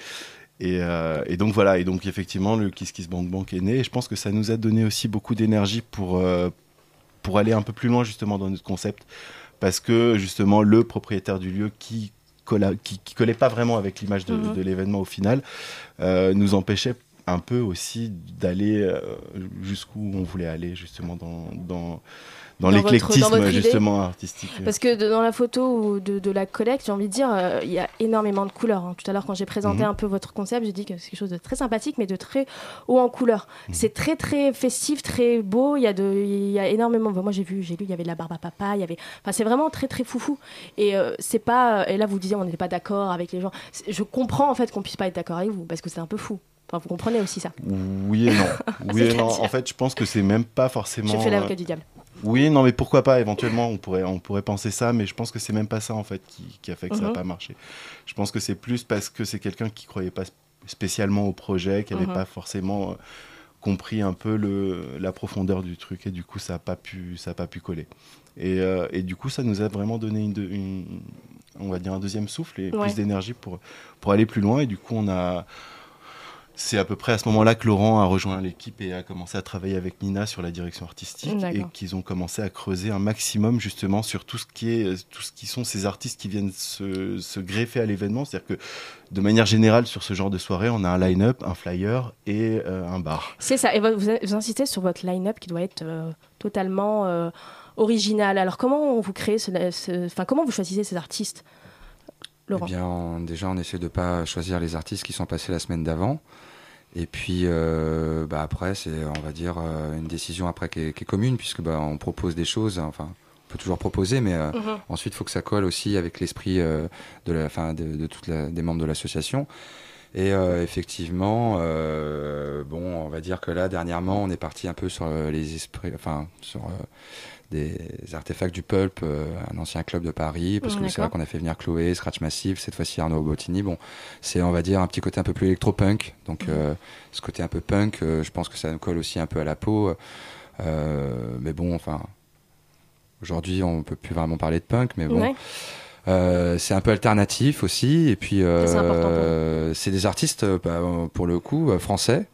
Et, euh, et donc voilà, et donc effectivement le Kiss Kiss Bank Bank est né. Et je pense que ça nous a donné aussi beaucoup d'énergie pour, euh, pour aller un peu plus loin justement dans notre concept, parce que justement le propriétaire du lieu qui colla, qui, qui collait pas vraiment avec l'image de, Mhm. de l'événement au final, euh, nous empêchait un peu aussi d'aller euh, jusqu'où on voulait aller justement dans dans, dans, l'éclectisme justement artistique. Parce que de- dans la photo de, de la collecte, j'ai envie de dire, euh, il y a énormément de couleurs. hein. Tout à l'heure, quand j'ai présenté Mhm. un peu votre concept, j'ai dit que c'est quelque chose de très sympathique, mais de très haut en couleurs. Mhm. C'est très très festif, très beau. Il y a de, il y a énormément. Moi, j'ai vu, j'ai lu, il y avait de la barbe à papa. Il y avait. Enfin, c'est vraiment très très foufou. Et euh, c'est pas. Et là, vous disiez, on n'était pas d'accord avec les gens. Je comprends en fait qu'on puisse pas être d'accord avec vous, parce que c'est un peu fou. Enfin, vous comprenez aussi ça. Oui et non. oui et non. En fait, je pense que c'est même pas forcément. Je fais euh, l'avocat du diable. Oui, non, mais pourquoi pas Éventuellement, on pourrait, on pourrait penser ça, mais je pense que c'est même pas ça en fait qui, qui a fait que ça n'a Mhm. pas marché. Je pense que c'est plus parce que c'est quelqu'un qui croyait pas spécialement au projet, qui n'avait Mhm. pas forcément euh, compris un peu le, la profondeur du truc, et du coup, ça n'a pas pu, ça a pas pu coller. Et, euh, et du coup, ça nous a vraiment donné une, on va dire un deuxième souffle et Ouais. plus d'énergie pour pour aller plus loin. Et du coup, on a c'est à peu près à ce moment-là que Laurent a rejoint l'équipe et a commencé à travailler avec Nina sur la direction artistique et qu'ils ont commencé à creuser un maximum justement sur tout ce qui est tout ce qui sont ces artistes qui viennent se, se greffer à l'événement. C'est-à-dire que de manière générale sur ce genre de soirée, on a un line-up, un flyer et euh, un bar. C'est ça. Et vous, insistez sur votre line-up qui doit être euh, totalement euh, original. Alors, comment vous créez ce, comment vous choisissez ces artistes? Laurent Eh bien, on- déjà, on essaie de pas choisir les artistes qui sont passés la semaine d'avant. Et puis, euh, bah, après, c'est, on va dire, euh, une décision après qui est, qui est commune, puisque bah, on propose des choses. Enfin, on peut toujours proposer, mais euh, Mhm. ensuite, il faut que ça colle aussi avec l'esprit euh, de la, fin, de, de toutes la- des membres de l'association. Et euh, effectivement, euh, bon, on va dire que là, dernièrement, on est parti un peu sur les esprits, enfin, sur euh, des artefacts du Pulp, euh, un ancien club de Paris, parce Mm, que c'est vrai qu'on a fait venir Chloé, Scratch Massive, cette fois-ci Arnaud Bottini. Bon, c'est, on va dire, un petit côté un peu plus électro-punk. Donc, euh, ce côté un peu punk, euh, je pense que ça nous colle aussi un peu à la peau. Mais bon, enfin, aujourd'hui, on peut plus vraiment parler de punk, mais bon. Ouais. Euh, c'est un peu alternatif aussi, et puis euh, C'est des artistes bah, pour le coup français,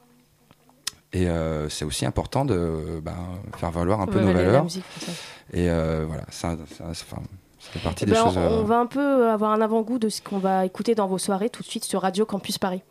et euh, c'est aussi important de bah, faire valoir un peu nos valeurs. musique. Et euh, voilà, ça, fait partie des ben, choses. on, euh, on va un peu avoir un avant-goût de ce qu'on va écouter dans vos soirées tout de suite sur Radio Campus Paris.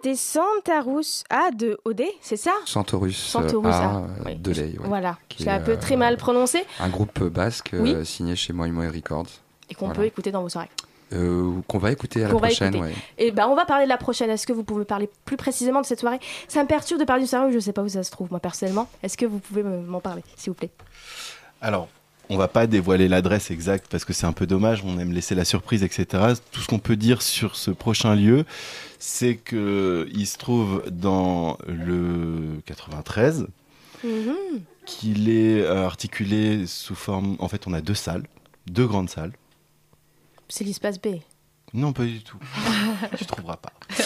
C'était Santarus A de OD, c'est ça? Centaurus, Centaurus A, A, euh, oui. de Ley, ouais, Voilà, c'est est, un peu euh, très mal prononcé Un groupe basque Oui. euh, signé chez Moi Moi Records. et qu'on Voilà. peut écouter dans vos soirées. Euh, qu'on va écouter à la prochaine. ouais. Et ben on va parler de la prochaine. Est-ce que vous pouvez parler plus précisément de cette soirée? Ça me perturbe de parler d'une soirée où je sais pas où ça se trouve moi personnellement. Est-ce que vous pouvez me- m'en parler, s'il vous plaît? Alors, on va pas dévoiler l'adresse exacte parce que c'est un peu dommage, on aime laisser la surprise, etc. Tout ce qu'on peut dire sur ce prochain lieu, c'est que il se trouve dans le 93, qu'il est euh, articulé sous forme... En fait, on a deux salles, deux grandes salles. C'est l'espace B. Non, pas du tout. tu trouveras pas.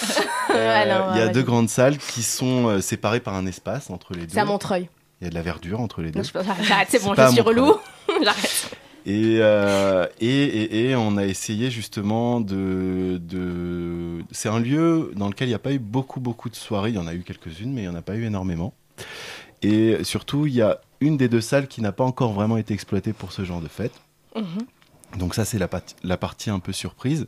Euh, il y a vas-y. deux grandes salles qui sont euh, séparées par un espace entre les deux. C'est à Montreuil. Il y a de la verdure entre les deux. Non, je c'est bon, je suis relou. J'arrête. Et, euh, et, et, et on a essayé justement de... de... C'est un lieu dans lequel il n'y a pas eu beaucoup, beaucoup de soirées. Il y en a eu quelques-unes, mais il n'y en a pas eu énormément. Et surtout, il y a une des deux salles qui n'a pas encore vraiment été exploitée pour ce genre de fête. Donc ça, c'est la, partie un peu surprise.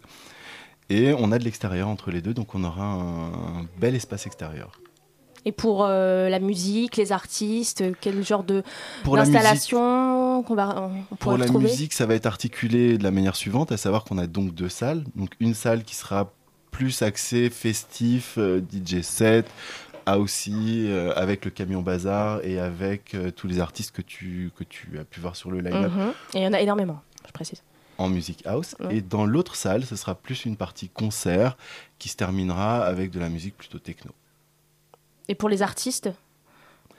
Et on a de l'extérieur entre les deux, donc on aura un, un bel espace extérieur. Et pour euh, la musique, les artistes, euh, quel genre de d'installation qu'on va on Pour la retrouver musique, ça va être articulé de la manière suivante, à savoir qu'on a donc deux salles. Donc une salle qui sera plus axée festif, euh, DJ set, aussi avec le camion bazar et avec euh, tous les artistes que tu, que tu as pu voir sur le line-up Mhm. Et il y en a énormément, je précise. en musique house. Et dans l'autre salle, ce sera plus une partie concert qui se terminera avec de la musique plutôt techno. Et pour les artistes,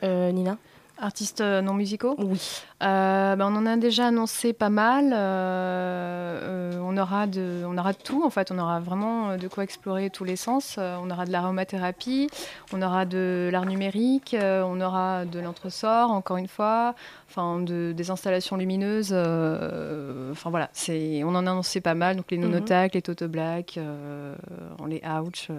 euh, Nina Artistes euh, non musicaux? Oui. Euh, ben, on en a déjà annoncé pas mal. Euh, on, aura de, on aura de tout, en fait. On aura vraiment de quoi explorer tous les sens. On aura de l'aromathérapie, on aura de l'art numérique, on aura de l'entresort, encore une fois, enfin, de, des installations lumineuses. euh, Enfin voilà, c'est, on en a annoncé pas mal. Donc les Mhm. nonotac, les toto black, euh, les ouch,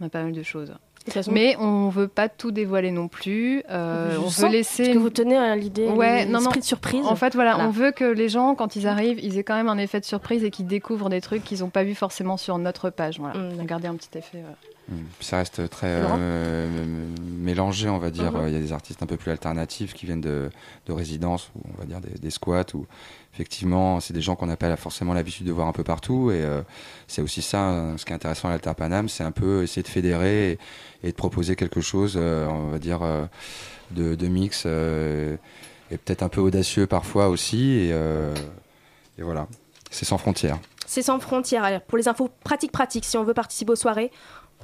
on a pas mal de choses. Façon- Mais on veut pas tout dévoiler non plus. Euh, on veut laisser. Parce que vous tenez à l'idée, Ouais, non, non. de surprise. En fait, voilà, Voilà. on veut que les gens, quand ils arrivent, ils aient quand même un effet de surprise et qu'ils découvrent des trucs qu'ils n'ont pas vu forcément sur notre page. Voilà, Mm, on a gardé un petit effet. euh. Mm. Ça reste très euh, mélangé, on va dire. Mhm. Il y a des artistes un peu plus alternatifs qui viennent de, de résidences, ou on va dire des, des squats, ou effectivement, c'est des gens qu'on n'a pas forcément l'habitude de voir un peu partout. Et euh, c'est aussi ça, hein, ce qui est intéressant à l'Alter Paname, c'est un peu essayer de fédérer et, et de proposer quelque chose, euh, on va dire, euh, de, de mix, euh, et peut-être un peu audacieux parfois aussi. Et, euh, et voilà, c'est sans frontières. C'est sans frontières. Alors, pour les infos pratiques, pratiques, si on veut participer aux soirées,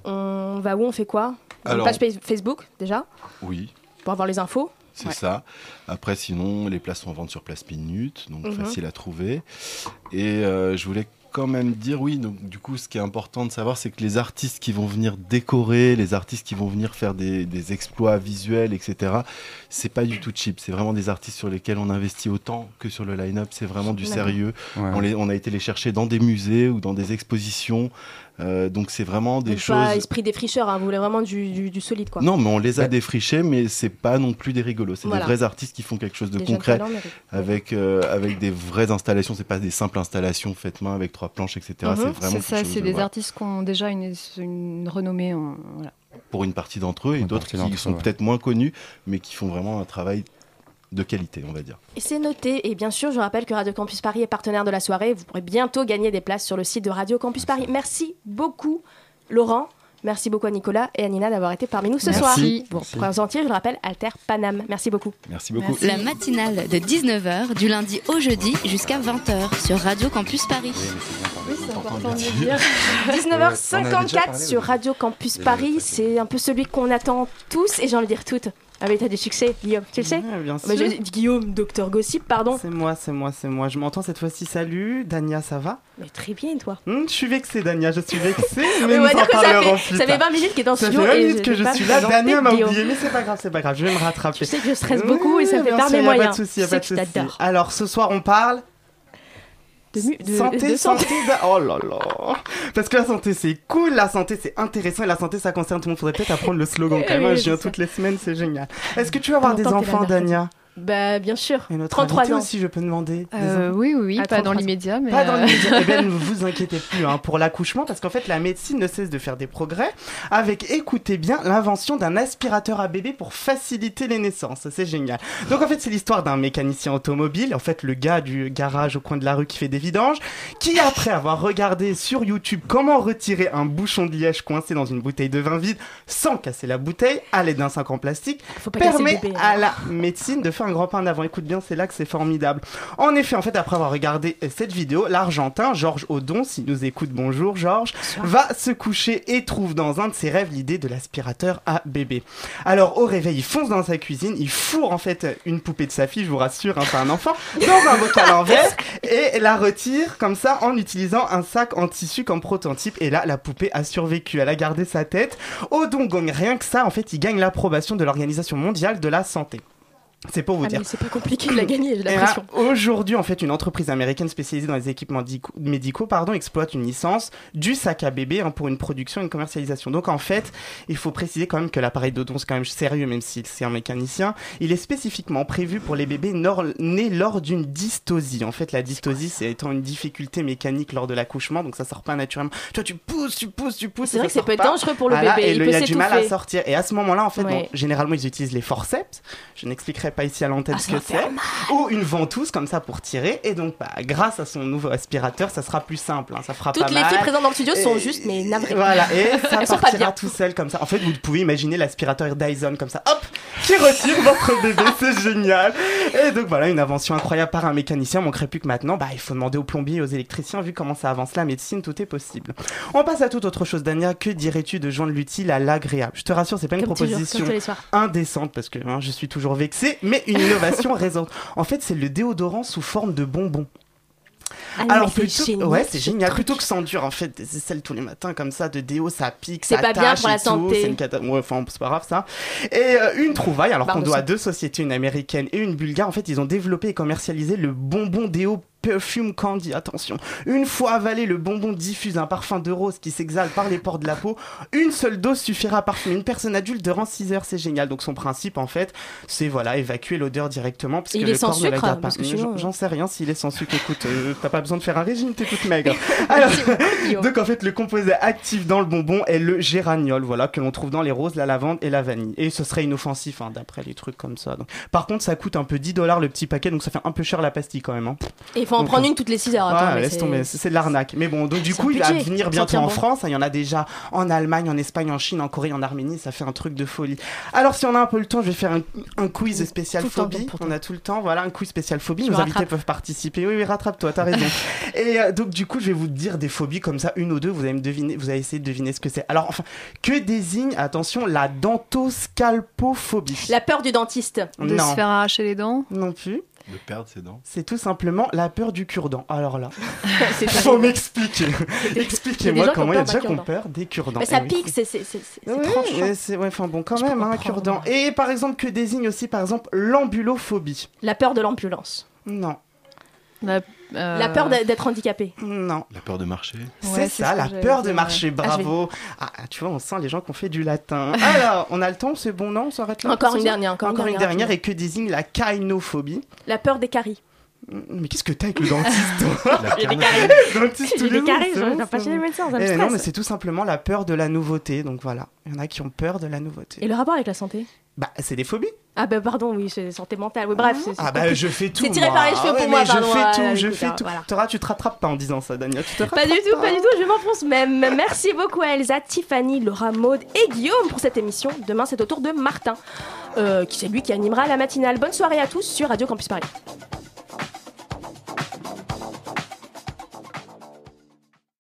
on va où On fait quoi? Une Alors- page pa- Facebook, déjà, Oui, pour avoir les infos. C'est Ouais. ça. Après, sinon, les places sont en vente sur Place Minute, donc Mhm. facile à trouver. Et euh, je voulais quand même dire, oui, donc du coup, ce qui est important de savoir, c'est que les artistes qui vont venir décorer, les artistes qui vont venir faire des, des exploits visuels, etc., c'est pas du tout cheap. C'est vraiment des artistes sur lesquels on investit autant que sur le line-up. C'est vraiment du sérieux. Ouais. On, les- on a été les chercher dans des musées ou dans des expositions. Euh, donc c'est vraiment des Donc, choses. Pas esprit défricheur, hein, vous voulez vraiment du, du- du solide, quoi. Non, mais on les a défrichés, mais c'est pas non plus des rigolos. C'est Voilà. des vrais artistes qui font quelque chose de Des concret, talents avec euh, avec des vraies installations. C'est pas des simples installations faites main avec trois planches, etc. Mhm. C'est vraiment C'est ça, c'est des voilà, artistes qui ont déjà une, une renommée. en- voilà. pour une partie d'entre eux et d'autres qui sont ouais. peut-être moins connus, mais qui font vraiment un travail de qualité, on va dire. Et c'est noté. Et bien sûr, je rappelle que Radio Campus Paris est partenaire de la soirée. Vous pourrez bientôt gagner des places sur le site de Radio Campus Paris. Merci beaucoup, Laurent. Merci beaucoup à Nicolas et à Nina d'avoir été parmi nous ce Merci. soir. Merci. Vous représentiez, je le rappelle, Alter Panam. Merci beaucoup. Merci beaucoup. La matinale de 19h du lundi au jeudi jusqu'à 20h sur Radio Campus Paris. Oui, c'est important de le dire. On avait déjà 19h54 parlé, sur. Radio Campus Paris. C'est un peu celui qu'on attend tous et j'ai envie de dire toutes. Ah mais t'as du succès, Guillaume, tu le sais Ouais, bien sûr. Guillaume, docteur Gossip, pardon. C'est moi, c'est moi, c'est moi. Je m'entends cette fois-ci. Salut, Dania, ça va? Mais très bien, toi. Hmm, Je suis vexé, Dania, je suis vexé. Mais, nous en ça parlerons fait, plus ça fait tard. 20 minutes qu'il est dans le Ça fait studio 20 et minutes que je pas suis là. Dania m'a oublié, mais c'est pas grave, c'est pas grave. Je vais me rattraper. Tu sais que je stresse beaucoup et ça me fait sûr, mes a Pas moyens. de souci, Je pas de je souci. Alors, ce soir, on parle. De, santé, de santé, oh là là. Parce que la santé c'est cool, la santé c'est intéressant et la santé ça concerne tout le monde. Faudrait peut-être apprendre le slogan quand même. oui, Je viens toutes les semaines, c'est génial. Est-ce que tu vas avoir des que t'es enfants. Dania? Bah, bien sûr. Et notre 33 invité ans. aussi, je peux demander. Euh, oui, oui, oui, À pas dans 33 l'immédiat, mais. Pas dans euh, les médias. Eh bien, ne vous inquiétez plus hein, pour l'accouchement, parce qu'en fait, la médecine ne cesse de faire des progrès avec, écoutez bien, l'invention d'un aspirateur à bébé pour faciliter les naissances. C'est génial. Donc, en fait, c'est l'histoire d'un mécanicien automobile, en fait, le gars du garage au coin de la rue qui fait des vidanges, qui, après avoir regardé sur YouTube comment retirer un bouchon de liège coincé dans une bouteille de vin vide sans casser la bouteille à l'aide d'un sac en plastique, Faut pas permet bébé, à la médecine de faire un grand pas en avant. Écoute bien, c'est là que c'est formidable. En effet, en fait, après avoir regardé cette vidéo, l'Argentin Georges Odon, s'il nous écoute, bonjour Georges, va se coucher et trouve dans un de ses rêves l'idée de l'aspirateur à bébé. Alors au réveil, il fonce dans sa cuisine, il fourre en fait une poupée de sa fille, je vous rassure, hein, pas un enfant, dans un bocal en verre et la retire comme ça en utilisant un sac en tissu comme prototype. Et là, la poupée a survécu, elle a gardé sa tête. Odon gagne rien que ça, en fait, il gagne l'approbation de l'Organisation mondiale de la santé. C'est pour vous Ah, dire. mais c'est pas compliqué de la gagner, j'ai l'impression. Aujourd'hui, en fait, une entreprise américaine spécialisée dans les équipements médicaux pardon, exploite une licence du sac à bébé hein, pour une production et une commercialisation. Donc, en fait, il faut préciser quand même que l'appareil d'Odon, c'est quand même sérieux, même si c'est un mécanicien. Il est spécifiquement prévu pour les bébés nés lors d'une dystosie. En fait, la dystosie, c'est étant une difficulté mécanique lors de l'accouchement, donc ça sort pas naturellement. Tu vois, tu pousses, tu pousses, tu pousses. C'est vrai que ça sort peut être dangereux pour le Voilà, bébé, Et il le- peut il a du mal à sortir. Et à ce moment-là, en fait, Ouais. bon, généralement, ils utilisent les forceps. Je n'expliquerai pas ici à l'antenne Ah, ce que c'est. Ou une ventouse comme ça pour tirer. Et donc, bah, grâce à son nouveau aspirateur, ça sera plus simple. hein, ça fera Toutes pas les mal. filles présentes dans le studio sont juste, mais navrées. Voilà, et ça Elles partira tout seul comme ça. En fait, vous pouvez imaginer l'aspirateur Dyson comme ça, hop, qui retire votre bébé, c'est génial. Et donc voilà, une invention incroyable par un mécanicien. Manquerait plus que maintenant, bah, il faut demander aux plombiers et aux électriciens, vu comment ça avance la médecine, tout est possible. On passe à toute autre chose, Dania. Que dirais-tu de joindre l'utile à l'agréable? Je te rassure, c'est pas une Comme proposition indécente parce que hein, je suis toujours vexé, mais une innovation raisonnable. En fait, c'est le déodorant sous forme de bonbon. Ah non, Alors plutôt, génial, ouais, c'est ce génial. truc. Plutôt que sans dur, en fait, des aisselles tous les matins comme ça de déo, ça pique, C'est ça pas bien pour la tout, santé. C'est une cata- ouais, enfin, c'est pas grave ça. Et euh, une trouvaille, alors qu'on doit à deux sociétés, une américaine et une bulgare. En fait, ils ont développé et commercialisé le bonbon déo Perfume Candy, attention. Une fois avalé, le bonbon diffuse un parfum de rose qui s'exhale par les pores de la peau. Une seule dose suffira à parfumer une personne adulte durant 6 heures, c'est génial. Donc son principe, en fait, c'est voilà, évacuer l'odeur directement. Parce que il le est sans corps ne la sucre, garde pas. j'en- euh. J'en sais rien s'il est sans sucre. Écoute, euh, t'as pas besoin de faire un régime, t'es toute maigre. Alors, donc en fait, le composé actif dans le bonbon est le géraniol, voilà, que l'on trouve dans les roses, la lavande et la vanille. Et ce serait inoffensif, hein, d'après les trucs comme ça. Donc, par contre, ça coûte un peu 10 dollars le petit paquet, donc ça fait un peu cher la pastille quand même. hein. Et faut en prendre euh, une toutes les 6 heures. Attends, mais laisse c'est- tomber, c'est de l'arnaque. Mais bon, donc du C'est coup, il va venir bientôt en bon. France. hein, Il y en a déjà en Allemagne, en Espagne, en Chine, en Corée, en Arménie. Ça fait un truc de folie. Alors, si on a un peu le temps, je vais faire un, un quiz spécial phobie. on a tout le temps. Voilà, un quiz spécial phobie. Nos invités peuvent participer. Oui, oui, rattrape-toi, t'as raison. Et euh, donc, du coup, je vais vous dire des phobies comme ça, une ou deux. Vous allez me deviner, vous allez essayer de deviner ce que c'est. Alors, enfin, que désigne, attention, la dentoscalpophobie? La peur du dentiste. De Non. se faire arracher les dents? Non plus. De perdre ses dents. C'est tout simplement la peur du cure-dent. Alors là, C'est faut m'expliquer. Il Expliquez-moi comment il y a peur d'un des gens qui ont cure-dent. peur des cure-dents. Mais ça Eh pique, c'est Oui, c'est ouais, enfin bon quand Je même un cure-dent. Et par exemple que désigne aussi par exemple l'ambulophobie. La peur de l'ambulance. Non. La, La peur d'être handicapé. Non. La peur de marcher. c'est ça, la peur de marcher, bravo. Ah, tu vois, on sent les gens qui ont fait du latin. Alors, on a le temps, c'est bon, non On s'arrête là Encore une dernière, encore une une dernière. Et que désigne la caïnophobie La peur des caries. Mais qu'est-ce que t'as avec le dentiste toi J'ai des caries. Dentiste tous les des c'est je pas chez le bon. médecin, ça me Eh non, mais c'est tout simplement la peur de la nouveauté. Donc voilà, il y en a qui ont peur de la nouveauté. Et le rapport avec la santé? Bah, c'est des phobies. Ah bah pardon, oui, c'est santé mentale. Oui, bref. c'est- c'est Ah bah je fais tout. C'est tiré moi. par les cheveux Ah ouais, pour moi, pardon. Je fais voilà, tout, je écoute, fais hein, tout. voilà. Tara, tu te rattrapes pas en disant ça, Dania. Tu te Pas rattrapes du tout, pas du tout, je m'enfonce même. Merci beaucoup à Elsa, Tiffany, Laura, Maud et Guillaume pour cette émission. Demain, c'est au tour de Martin, euh, qui c'est lui qui animera la matinale. Bonne soirée à tous sur Radio Campus Paris.